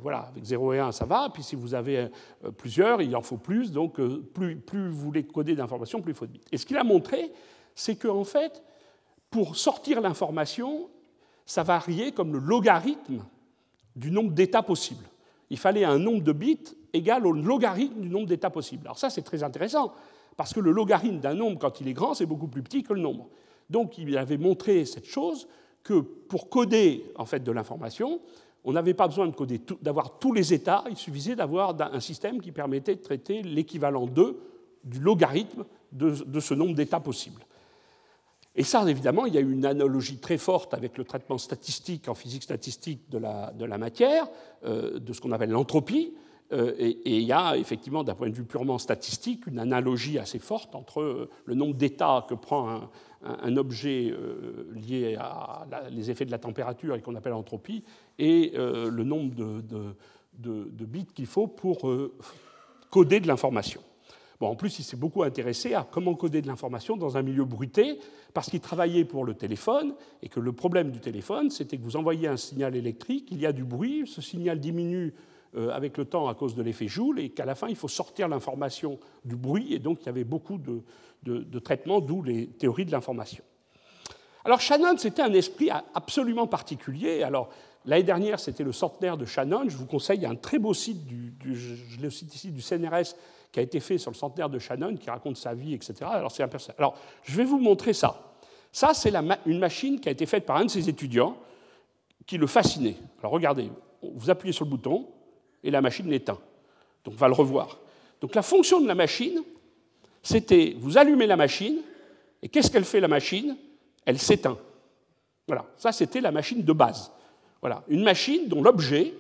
voilà, avec 0 et 1, ça va. Puis si vous avez plusieurs, il en faut plus. Donc plus, plus vous voulez coder d'informations, plus il faut de bits. Et ce qu'il a montré, c'est qu'en fait, pour sortir l'information, ça variait comme le logarithme du nombre d'états possibles. Il fallait un nombre de bits égal au logarithme du nombre d'états possibles. Alors ça, c'est très intéressant, parce que le logarithme d'un nombre, quand il est grand, c'est beaucoup plus petit que le nombre. Donc il avait montré cette chose que pour coder en fait de l'information, on n'avait pas besoin d'avoir tous les états, il suffisait d'avoir un système qui permettait de traiter l'équivalent 2 du logarithme de, ce nombre d'états possibles. Et ça, évidemment, il y a une analogie très forte avec le traitement statistique en physique statistique de la, matière, euh, de ce qu'on appelle l'entropie. Euh, et, il y a effectivement, d'un point de vue purement statistique, une analogie assez forte entre euh, le nombre d'états que prend un, objet euh, lié à les effets de la température et qu'on appelle entropie, et le nombre de, bits qu'il faut pour coder de l'information. Bon, en plus, il s'est beaucoup intéressé à comment coder de l'information dans un milieu bruité, parce qu'il travaillait pour le téléphone, et que le problème du téléphone, c'était que vous envoyez un signal électrique, il y a du bruit, ce signal diminue avec le temps à cause de l'effet Joule, et qu'à la fin, il faut sortir l'information du bruit, et donc il y avait beaucoup de, de, traitements, d'où les théories de l'information. Alors Shannon, c'était un esprit absolument particulier. Alors l'année dernière, c'était le centenaire de Shannon. Je vous conseille, un très beau site, du CNRS, qui a été fait sur le centenaire de Shannon, qui raconte sa vie, etc. Alors, c'est un Alors je vais vous montrer ça. Ça, c'est une machine qui a été faite par un de ses étudiants qui le fascinait. Alors regardez, vous appuyez sur le bouton, et la machine l'éteint. Donc on va le revoir. Donc la fonction de la machine, c'était vous allumez la machine, et qu'est-ce qu'elle fait la machine? Elle s'éteint. Voilà, ça c'était la machine de base. Voilà, une machine dont l'objet,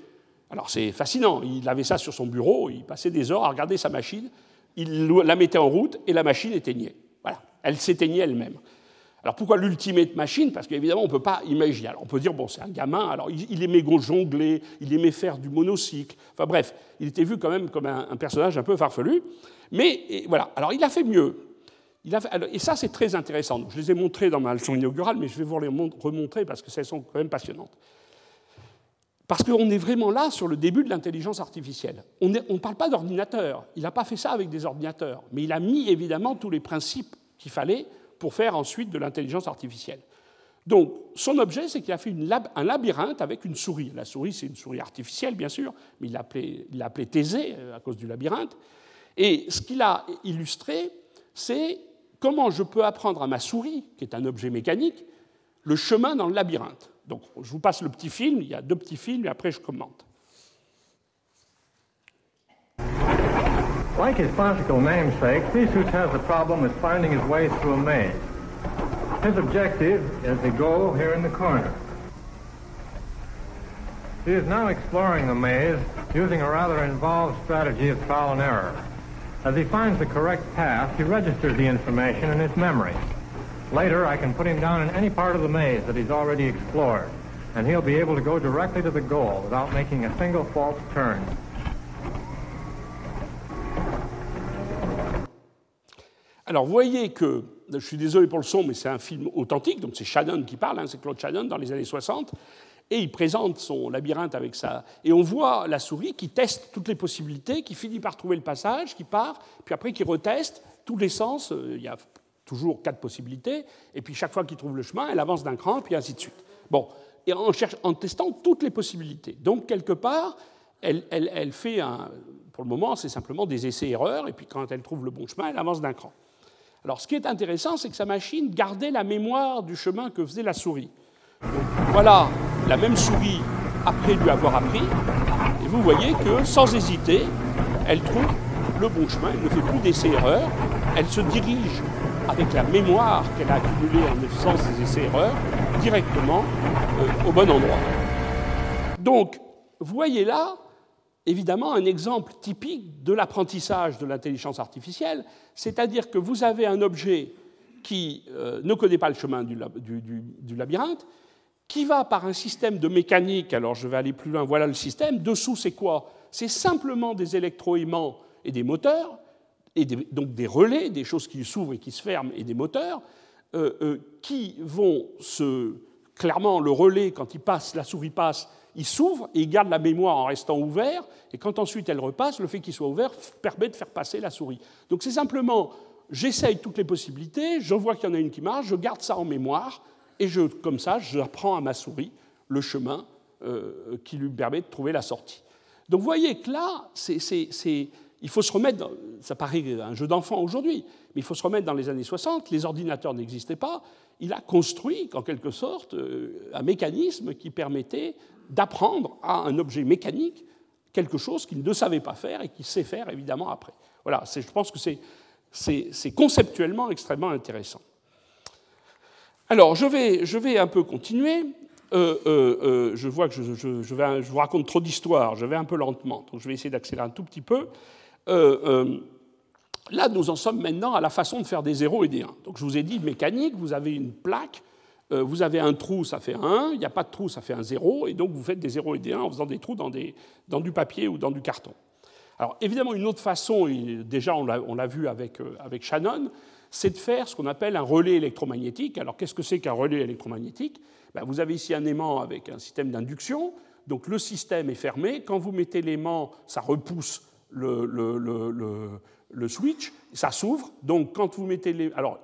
alors c'est fascinant, il avait ça sur son bureau, il passait des heures à regarder sa machine, il la mettait en route et la machine éteignait. Voilà, elle s'éteignait elle-même. Alors pourquoi l'ultimate machine? Parce qu'évidemment, on ne peut pas imaginer. On peut dire, bon, c'est un gamin, alors il, aimait jongler, il aimait faire du monocycle. Enfin bref, il était vu quand même comme un, personnage un peu farfelu. Mais voilà, alors il a fait mieux. Et ça, c'est très intéressant. je les ai montrés dans ma leçon inaugurale, mais je vais vous les remontrer parce que elles sont quand même passionnantes. Parce qu'on est vraiment là sur le début de l'intelligence artificielle. On ne parle pas d'ordinateur. Il n'a pas fait ça avec des ordinateurs. Mais il a mis évidemment tous les principes qu'il fallait pour faire ensuite de l'intelligence artificielle. Donc, son objet, c'est qu'il a fait un labyrinthe avec une souris. La souris, c'est une souris artificielle, bien sûr, mais il l'a appelée Thésée euh, à cause du labyrinthe. Et ce qu'il a illustré, c'est comment je peux apprendre à ma souris, qui est un objet mécanique, le chemin dans le labyrinthe. Donc, je vous passe le petit film, il y a deux petits films, et après je commente. Like his classical namesake, Theseus has a problem with finding his way through a maze. His objective is the goal here in the corner. He is now exploring the maze using a rather involved strategy of trial and error. As he finds the correct path, he registers the information in his memory. Later, I can put him down in any part of the maze that he's already explored, and he'll be able to go directly to the goal without making a single false turn. Alors, vous voyez que, je suis désolé pour le son, mais c'est un film authentique, donc c'est Shannon qui parle, hein, c'est Claude Shannon dans les années 60, et il présente son labyrinthe avec ça. Et on voit la souris qui teste toutes les possibilités, qui finit par trouver le passage, qui part, puis après qui reteste tous les sens, euh, il y a toujours quatre possibilités, et puis chaque fois qu'il trouve le chemin, elle avance d'un cran, puis ainsi de suite. Bon, et en, cherche, en testant toutes les possibilités. Donc, quelque part, elle, elle fait un. Pour le moment, c'est simplement des essais-erreurs, et puis quand elle trouve le bon chemin, elle avance d'un cran. Alors ce qui est intéressant, c'est que sa machine gardait la mémoire du chemin que faisait la souris. voilà la même souris après lui avoir appris, et vous voyez que sans hésiter, elle trouve le bon chemin, elle ne fait plus d'essais-erreurs, elle se dirige avec la mémoire qu'elle a accumulée en faisant ses essais-erreurs directement euh, au bon endroit. Donc, voyez là évidemment un exemple typique de l'apprentissage de l'intelligence artificielle, c'est-à-dire que vous avez un objet qui euh, ne connaît pas le chemin du, labyrinthe, qui va par un système de mécanique, alors je vais aller plus loin, voilà le système, dessous c'est quoi? C'est simplement des électroaimants et des moteurs, et donc des relais, des choses qui s'ouvrent et qui se ferment, et des moteurs, euh, euh, qui vont se... Clairement, le relais, quand il passe, la souris passe, il s'ouvre et il garde la mémoire en restant ouvert, et quand ensuite elle repasse, le fait qu'il soit ouvert permet de faire passer la souris. Donc c'est simplement, j'essaye toutes les possibilités, je vois qu'il y en a une qui marche, je garde ça en mémoire, et je, comme ça, j'apprends à ma souris le chemin euh, qui lui permet de trouver la sortie. Donc vous voyez que là, il faut se remettre, ça paraît un jeu d'enfant aujourd'hui, mais il faut se remettre dans les années 60, les ordinateurs n'existaient pas, il a construit, en quelque sorte, euh, un mécanisme qui permettait d'apprendre à un objet mécanique quelque chose qu'il ne savait pas faire et qu'il sait faire évidemment après. Voilà, je pense que c'est conceptuellement extrêmement intéressant. Alors, je vais, je vais un peu continuer. Euh, euh, je vois que je, je, vais, vous raconte trop d'histoires, je vais un peu lentement, donc je vais essayer d'accélérer un tout petit peu. Là, nous en sommes maintenant à la façon de faire des 0 et des 1. Donc je vous ai dit, mécanique, vous avez une plaque, euh, vous avez un trou, ça fait un. 1, il n'y a pas de trou, ça fait un 0, et donc vous faites des 0 et des 1 en faisant des trous dans, du papier ou dans du carton. Alors évidemment, une autre façon, et déjà on l'a vu avec, euh, avec Shannon, c'est de faire ce qu'on appelle un relais électromagnétique. Alors qu'est-ce que c'est qu'un relais électromagnétique? Ben, Vous avez ici un aimant avec un système d'induction, donc le système est fermé, quand vous mettez l'aimant, ça repousse le switch, ça s'ouvre. Donc, quand vous mettez les. Alors,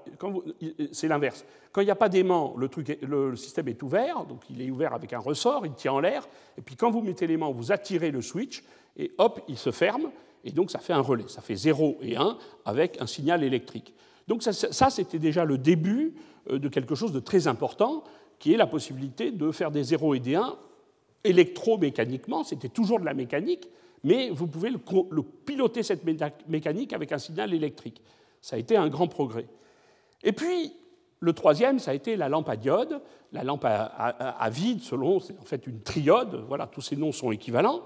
c'est l'inverse. Quand il n'y a pas d'aimant, le, truc le, système est ouvert, donc il est ouvert avec un ressort, il tient en l'air. Et puis, quand vous mettez l'aimant, vous attirez le switch, et hop, il se ferme. Et donc, ça fait un relais. Ça fait 0 et 1 avec un signal électrique. Donc, ça, ça c'était déjà le début euh, de quelque chose de très important, qui est la possibilité de faire des 0 et des 1 électromécaniquement, c'était toujours de la mécanique, mais vous pouvez le, piloter cette mécanique avec un signal électrique. Ça a été un grand progrès. Et puis, le troisième, ça a été la lampe à diode, la lampe à, vide, selon, c'est en fait une triode, voilà, tous ces noms sont équivalents,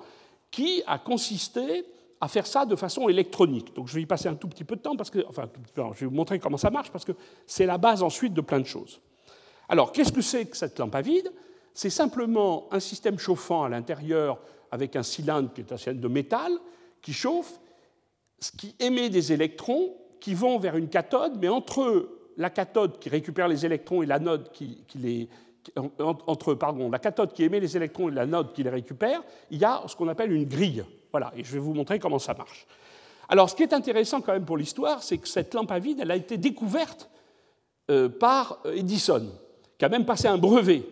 qui a consisté à faire ça de façon électronique. Donc je vais y passer un tout petit peu de temps, parce que, enfin, je vais vous montrer comment ça marche, parce que c'est la base ensuite de plein de choses. Alors, qu'est-ce que c'est que cette lampe à vide? C'est simplement un système chauffant à l'intérieur avec un cylindre qui est un cylindre de métal qui chauffe, ce qui émet des électrons qui vont vers une cathode, mais entre la cathode qui récupère les électrons et l'anode qui, qui les, entre pardon, la cathode qui émet les électrons et l'anode qui les récupère, il y a ce qu'on appelle une grille. Voilà, et je vais vous montrer comment ça marche. Alors, ce qui est intéressant quand même pour l'histoire, c'est que cette lampe à vide, elle a été découverte euh, par Edison, qui a même passé un brevet,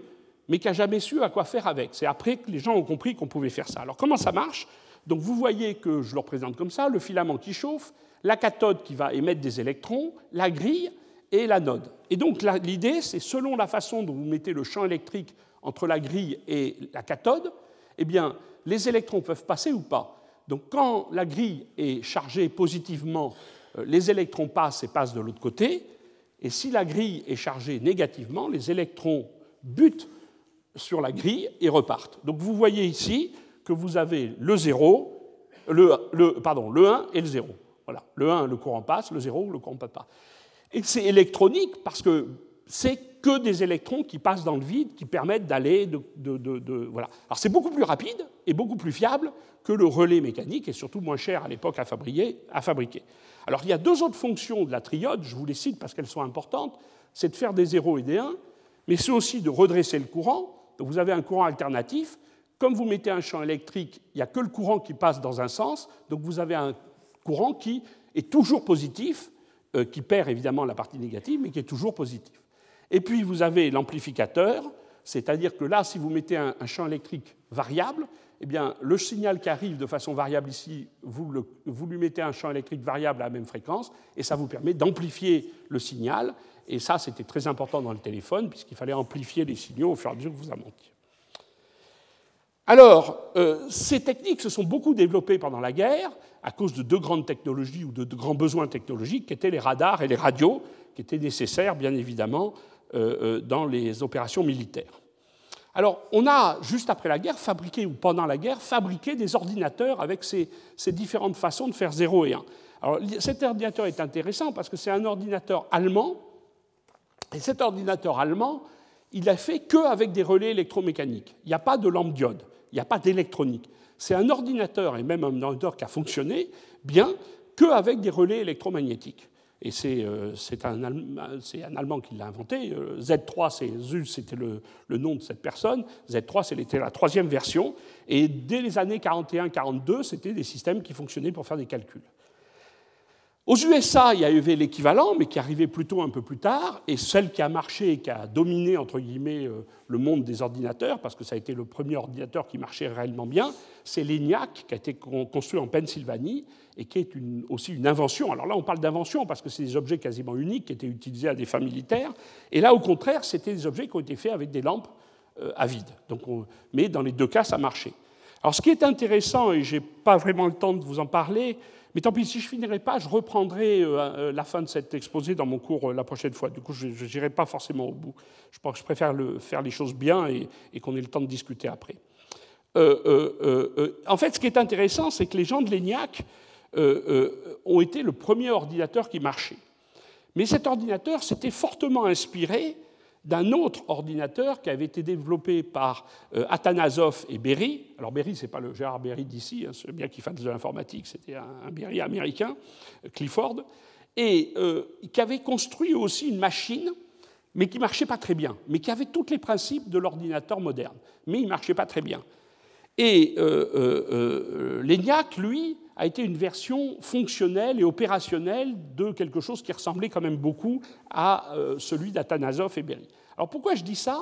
mais qui n'a jamais su à quoi faire avec. C'est après que les gens ont compris qu'on pouvait faire ça. Alors, comment ça marche? Donc, vous voyez que je le représente comme ça, le filament qui chauffe, la cathode qui va émettre des électrons, la grille et l'anode. Et donc, l'idée, c'est selon la façon dont vous mettez le champ électrique entre la grille et la cathode, eh bien, les électrons peuvent passer ou pas. Donc quand la grille est chargée positivement, euh, les électrons passent et passent de l'autre côté, et si la grille est chargée négativement, les électrons butent sur la grille et repartent. Donc vous voyez ici que vous avez le 0, le, pardon, le 1 et le 0. Voilà. Le 1, le courant passe, le 0, le courant ne passe pas. Et c'est électronique parce que c'est que des électrons qui passent dans le vide, qui permettent d'aller de, voilà. Alors c'est beaucoup plus rapide et beaucoup plus fiable que le relais mécanique et surtout moins cher à l'époque à fabriquer, à fabriquer. Alors il y a deux autres fonctions de la triode, je vous les cite parce qu'elles sont importantes, c'est de faire des 0 et des 1, mais c'est aussi de redresser le courant. Donc vous avez un courant alternatif. Comme vous mettez un champ électrique, il n'y a que le courant qui passe dans un sens, donc vous avez un courant qui est toujours positif, euh, qui perd évidemment la partie négative, mais qui est toujours positif. Et puis vous avez l'amplificateur, c'est-à-dire que là, si vous mettez un, champ électrique variable, eh bien, le signal qui arrive de façon variable ici, vous, lui mettez un champ électrique variable à la même fréquence, et ça vous permet d'amplifier le signal. Et ça, c'était très important dans le téléphone, puisqu'il fallait amplifier les signaux au fur et à mesure que vous montiez. Alors, euh, ces techniques se sont beaucoup développées pendant la guerre à cause de deux grandes technologies ou de grands besoins technologiques qui étaient les radars et les radios, qui étaient nécessaires, bien évidemment, euh, euh, dans les opérations militaires. Alors, on a, juste après la guerre, fabriqué, ou pendant la guerre, fabriqué des ordinateurs avec ces, différentes façons de faire 0 et 1. Alors, cet ordinateur est intéressant parce que c'est un ordinateur allemand, et cet ordinateur allemand, il a fait qu'avec des relais électromécaniques. Il n'y a pas de lampe diode, il n'y a pas d'électronique. C'est un ordinateur, et même un ordinateur qui a fonctionné bien, qu'avec des relais électromagnétiques et euh, c'est un, Allemand qui l'a inventé. Euh, Z3, c'était le, nom de cette personne. Z3, c'était la troisième version. Et dès les années 41-42, c'était des systèmes qui fonctionnaient pour faire des calculs. Aux USA, il y avait l'équivalent, mais qui arrivait plutôt un peu plus tard, et celle qui a marché et qui a dominé, entre guillemets, euh, le monde des ordinateurs, parce que ça a été le premier ordinateur qui marchait réellement bien, c'est l'ENIAC, qui a été construit en Pennsylvanie, et qui est aussi une invention. Alors là, on parle d'invention, parce que c'est des objets quasiment uniques qui étaient utilisés à des fins militaires, et là, au contraire, c'était des objets qui ont été faits avec des lampes euh, à vide. Donc Mais dans les deux cas, ça marchait. Alors ce qui est intéressant, et je n'ai pas vraiment le temps de vous en parler, mais tant pis, si je finirai pas, je reprendrai euh, euh, la fin de cet exposé dans mon cours la prochaine fois. Du coup, je n'irai pas forcément au bout. Je, je préfère faire les choses bien et, qu'on ait le temps de discuter après. en fait, ce qui est intéressant, c'est que les gens de l'ENIAC ont été le premier ordinateur qui marchait. Mais cet ordinateur s'était fortement inspiré d'un autre ordinateur qui avait été développé par euh, Atanasoff et Berry. Alors Berry, ce n'est pas le Gérard Berry d'ici, hein, bien qu'il fasse de l'informatique, c'était un, Berry américain, euh, Clifford, et euh, qui avait construit aussi une machine, mais qui ne marchait pas très bien, mais qui avait tous les principes de l'ordinateur moderne, mais il ne marchait pas très bien. Et l'ENIAC, lui, a été une version fonctionnelle et opérationnelle de quelque chose qui ressemblait quand même beaucoup à celui d'Atanasoff et Berry. Alors pourquoi je dis ça?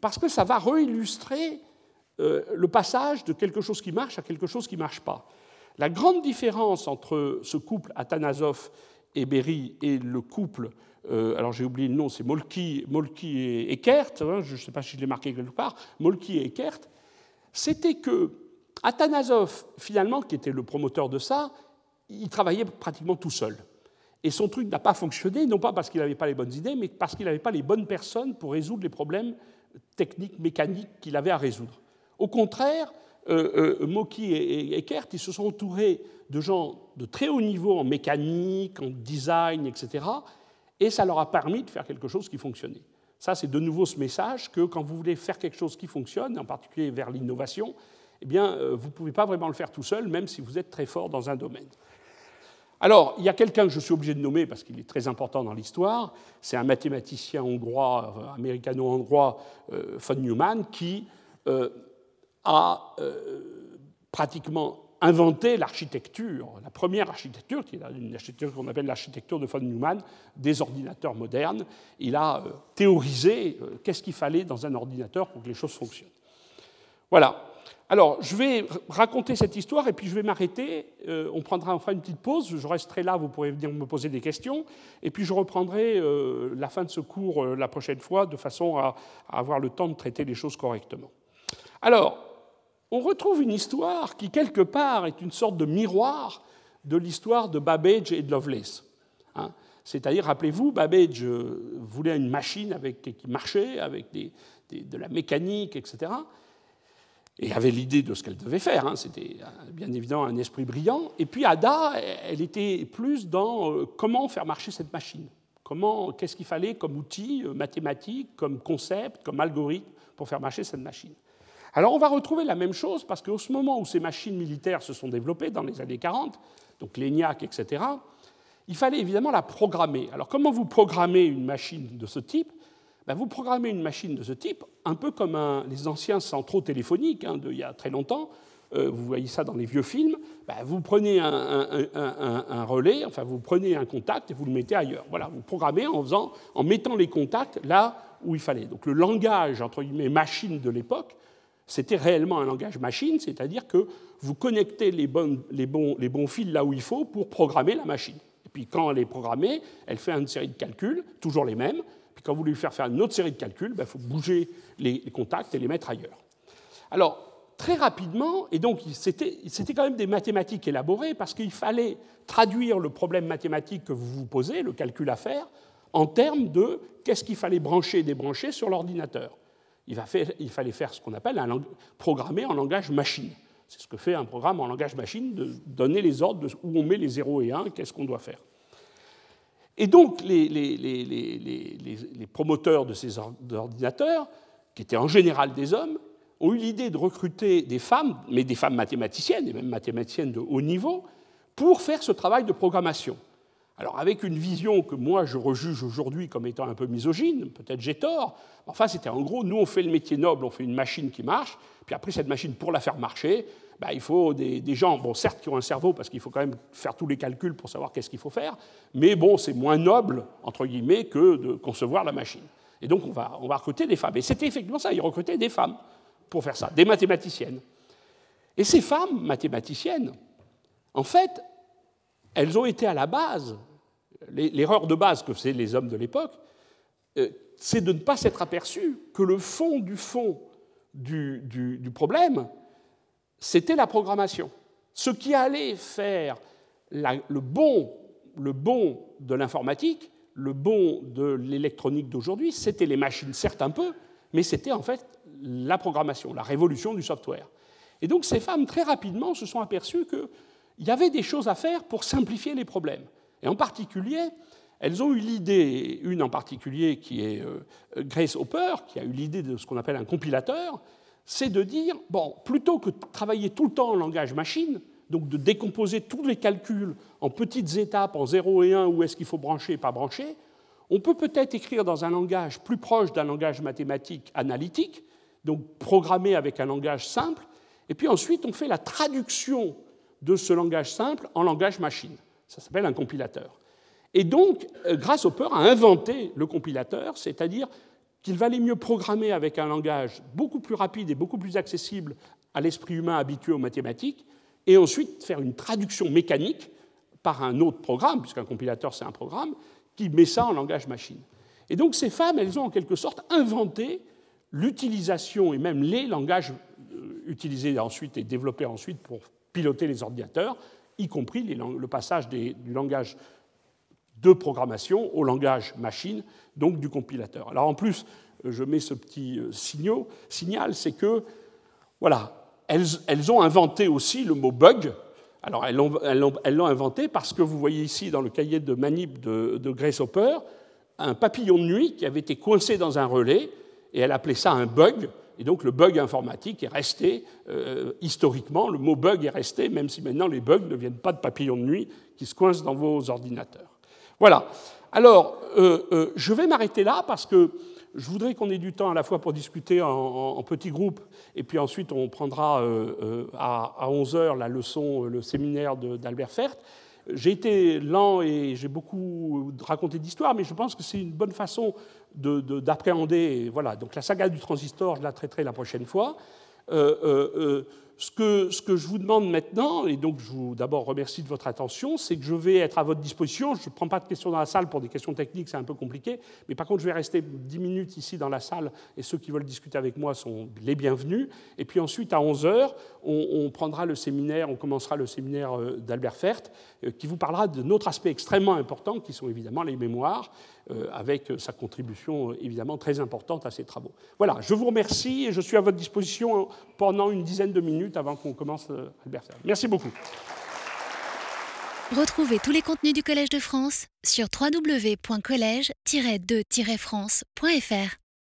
Parce que ça va réillustrer euh, le passage de quelque chose qui marche à quelque chose qui ne marche pas. La grande différence entre ce couple Atanasoff et Berry et le couple, euh, alors j'ai oublié le nom, c'est Molky, et Eckert, hein, je ne sais pas si je l'ai marqué quelque part, Molky et Eckert, c'était que Athanasov, finalement, qui était le promoteur de ça, il travaillait pratiquement tout seul. Et son truc n'a pas fonctionné, non pas parce qu'il n'avait pas les bonnes idées, mais parce qu'il n'avait pas les bonnes personnes pour résoudre les problèmes techniques, mécaniques qu'il avait à résoudre. Au contraire, euh, euh, Moki et Eckert, ils se sont entourés de gens de très haut niveau en mécanique, en design, etc. Et ça leur a permis de faire quelque chose qui fonctionnait. Ça, c'est de nouveau ce message que quand vous voulez faire quelque chose qui fonctionne, en particulier vers l'innovation, eh bien, euh, vous ne pouvez pas vraiment le faire tout seul, même si vous êtes très fort dans un domaine. Alors, il y a quelqu'un que je suis obligé de nommer parce qu'il est très important dans l'histoire, c'est un mathématicien hongrois, euh, américano-hongrois, euh, von Neumann, qui a pratiquement inventé l'architecture, la première architecture, qui est une architecture qu'on appelle l'architecture de von Neumann, des ordinateurs modernes. Il a théorisé qu'est-ce qu'il fallait dans un ordinateur pour que les choses fonctionnent. Voilà. Alors, je vais raconter cette histoire et puis je vais m'arrêter. Euh, on prendra enfin une petite pause. Je resterai là, vous pourrez venir me poser des questions. Et puis je reprendrai euh, la fin de ce cours euh, la prochaine fois de façon à, avoir le temps de traiter les choses correctement. Alors, on retrouve une histoire qui, quelque part, est une sorte de miroir de l'histoire de Babbage et de Lovelace. Hein. C'est-à-dire, rappelez-vous, Babbage voulait une machine avec, qui marchait, avec de la mécanique, etc et avait l'idée de ce qu'elle devait faire. Hein. C'était euh, bien évidemment un esprit brillant. Et puis Ada, elle était plus dans euh, comment faire marcher cette machine. Comment, qu'est-ce qu'il fallait comme outil euh, mathématique, comme concept, comme algorithme pour faire marcher cette machine. Alors on va retrouver la même chose parce qu'au moment où ces machines militaires se sont développées, dans les années 40, donc l'ENIAC, etc., il fallait évidemment la programmer. Alors comment vous programmez une machine de ce type? Ben, vous programmez une machine de ce type, un peu comme les anciens centraux téléphoniques hein, d'il y a très longtemps. Euh, vous voyez ça dans les vieux films. Ben, vous prenez un, relais, enfin vous prenez un contact et vous le mettez ailleurs. Voilà, vous programmez en, mettant les contacts là où il fallait. Donc le langage entre guillemets machine de l'époque, c'était réellement un langage machine, c'est-à-dire que vous connectez les bons fils là où il faut pour programmer la machine. Et puis quand elle est programmée, elle fait une série de calculs, toujours les mêmes, quand vous voulez faire faire une autre série de calculs, il ben, faut bouger les, contacts et les mettre ailleurs. Alors, très rapidement, et donc c'était quand même des mathématiques élaborées, parce qu'il fallait traduire le problème mathématique que vous vous posez, le calcul à faire, en termes de qu'est-ce qu'il fallait brancher et débrancher sur l'ordinateur. Il, fallait faire ce qu'on appelle programmer en langage machine. C'est ce que fait un programme en langage machine, de donner les ordres de où on met les 0 et 1, qu'est-ce qu'on doit faire. Et donc, les, promoteurs de ces ordinateurs, qui étaient en général des hommes, ont eu l'idée de recruter des femmes, mais des femmes mathématiciennes, et même mathématiciennes de haut niveau, pour faire ce travail de programmation. Alors, avec une vision que moi je rejuge aujourd'hui comme étant un peu misogyne, peut-être j'ai tort, enfin, c'était en gros, nous on fait le métier noble, on fait une machine qui marche, puis après, cette machine, pour la faire marcher, bah, il faut des, gens, bon, certes, qui ont un cerveau, parce qu'il faut quand même faire tous les calculs pour savoir qu'est-ce qu'il faut faire, mais bon, c'est moins noble, entre guillemets, que de concevoir la machine. Et donc, on va, on va recruter des femmes. Et c'était effectivement ça, ils recrutaient des femmes pour faire ça, des mathématiciennes. Et ces femmes mathématiciennes, en fait, elles ont été à la base, l'erreur de base que faisaient les hommes de l'époque, euh, c'est de ne pas s'être aperçu que le fond du fond du, du problème, c'était la programmation. Ce qui allait faire le, bon, le bon de l'informatique, le bon de l'électronique d'aujourd'hui, c'était les machines, certes un peu, mais c'était en fait la programmation, la révolution du software. Et donc ces femmes, très rapidement, se sont aperçues qu'il y avait des choses à faire pour simplifier les problèmes. Et en particulier, elles ont eu l'idée, une en particulier qui est euh, Grace Hopper, qui a eu l'idée de ce qu'on appelle un compilateur, c'est de dire, bon, plutôt que de travailler tout le temps en langage machine, donc de décomposer tous les calculs en petites étapes, en 0 et 1, où est-ce qu'il faut brancher et pas brancher, on peut peut-être écrire dans un langage plus proche d'un langage mathématique analytique, donc programmé avec un langage simple, et puis ensuite on fait la traduction de ce langage simple en langage machine. Ça s'appelle un compilateur. Et donc, euh, peur, a inventé le compilateur, c'est-à-dire qu'il valait mieux programmer avec un langage beaucoup plus rapide et beaucoup plus accessible à l'esprit humain habitué aux mathématiques, et ensuite faire une traduction mécanique par un autre programme, puisqu'un compilateur c'est un programme, qui met ça en langage machine. Et donc ces femmes, elles ont en quelque sorte inventé l'utilisation et même les langages euh, utilisés ensuite et développés ensuite pour piloter les ordinateurs, y compris le passage du langage de programmation au langage machine, donc du compilateur. Alors en plus, je mets ce petit signal, c'est que, voilà, elles, ont inventé aussi le mot bug. Alors, elles l'ont inventé parce que vous voyez ici dans le cahier de manip de, de Grace Hopper un papillon de nuit qui avait été coincé dans un relais, et elle appelait ça un bug. Et donc le bug informatique est resté, euh, historiquement, le mot bug est resté, même si maintenant les bugs ne viennent pas de papillons de nuit qui se coincent dans vos ordinateurs. Voilà. Alors, euh, euh, je vais m'arrêter là parce que je voudrais qu'on ait du temps à la fois pour discuter en, petits groupes, et puis ensuite on prendra euh, à, 11h la leçon, le séminaire d'Albert Fert. J'ai été lent et j'ai beaucoup raconté d'histoires, mais je pense que c'est une bonne façon d'appréhender. voilà, donc la saga du transistor, je la traiterai la prochaine fois. Ce que, je vous demande maintenant, et donc je vous d'abord remercie de votre attention, c'est que je vais être à votre disposition. Je ne prends pas de questions dans la salle pour des questions techniques, c'est un peu compliqué, mais par contre je vais rester 10 minutes ici dans la salle et ceux qui veulent discuter avec moi sont les bienvenus. Et puis ensuite à 11h, on, prendra le séminaire, on commencera le séminaire euh, d'Albert Fert euh, qui vous parlera de notre aspect extrêmement important qui sont évidemment les mémoires euh, avec sa contribution évidemment très importante à ces travaux. Voilà, je vous remercie et je suis à votre disposition pendant une dizaine de minutes avant qu'on commence Albert Merci beaucoup. Retrouvez tous les contenus du Collège de France sur www.colège-2-france.fr.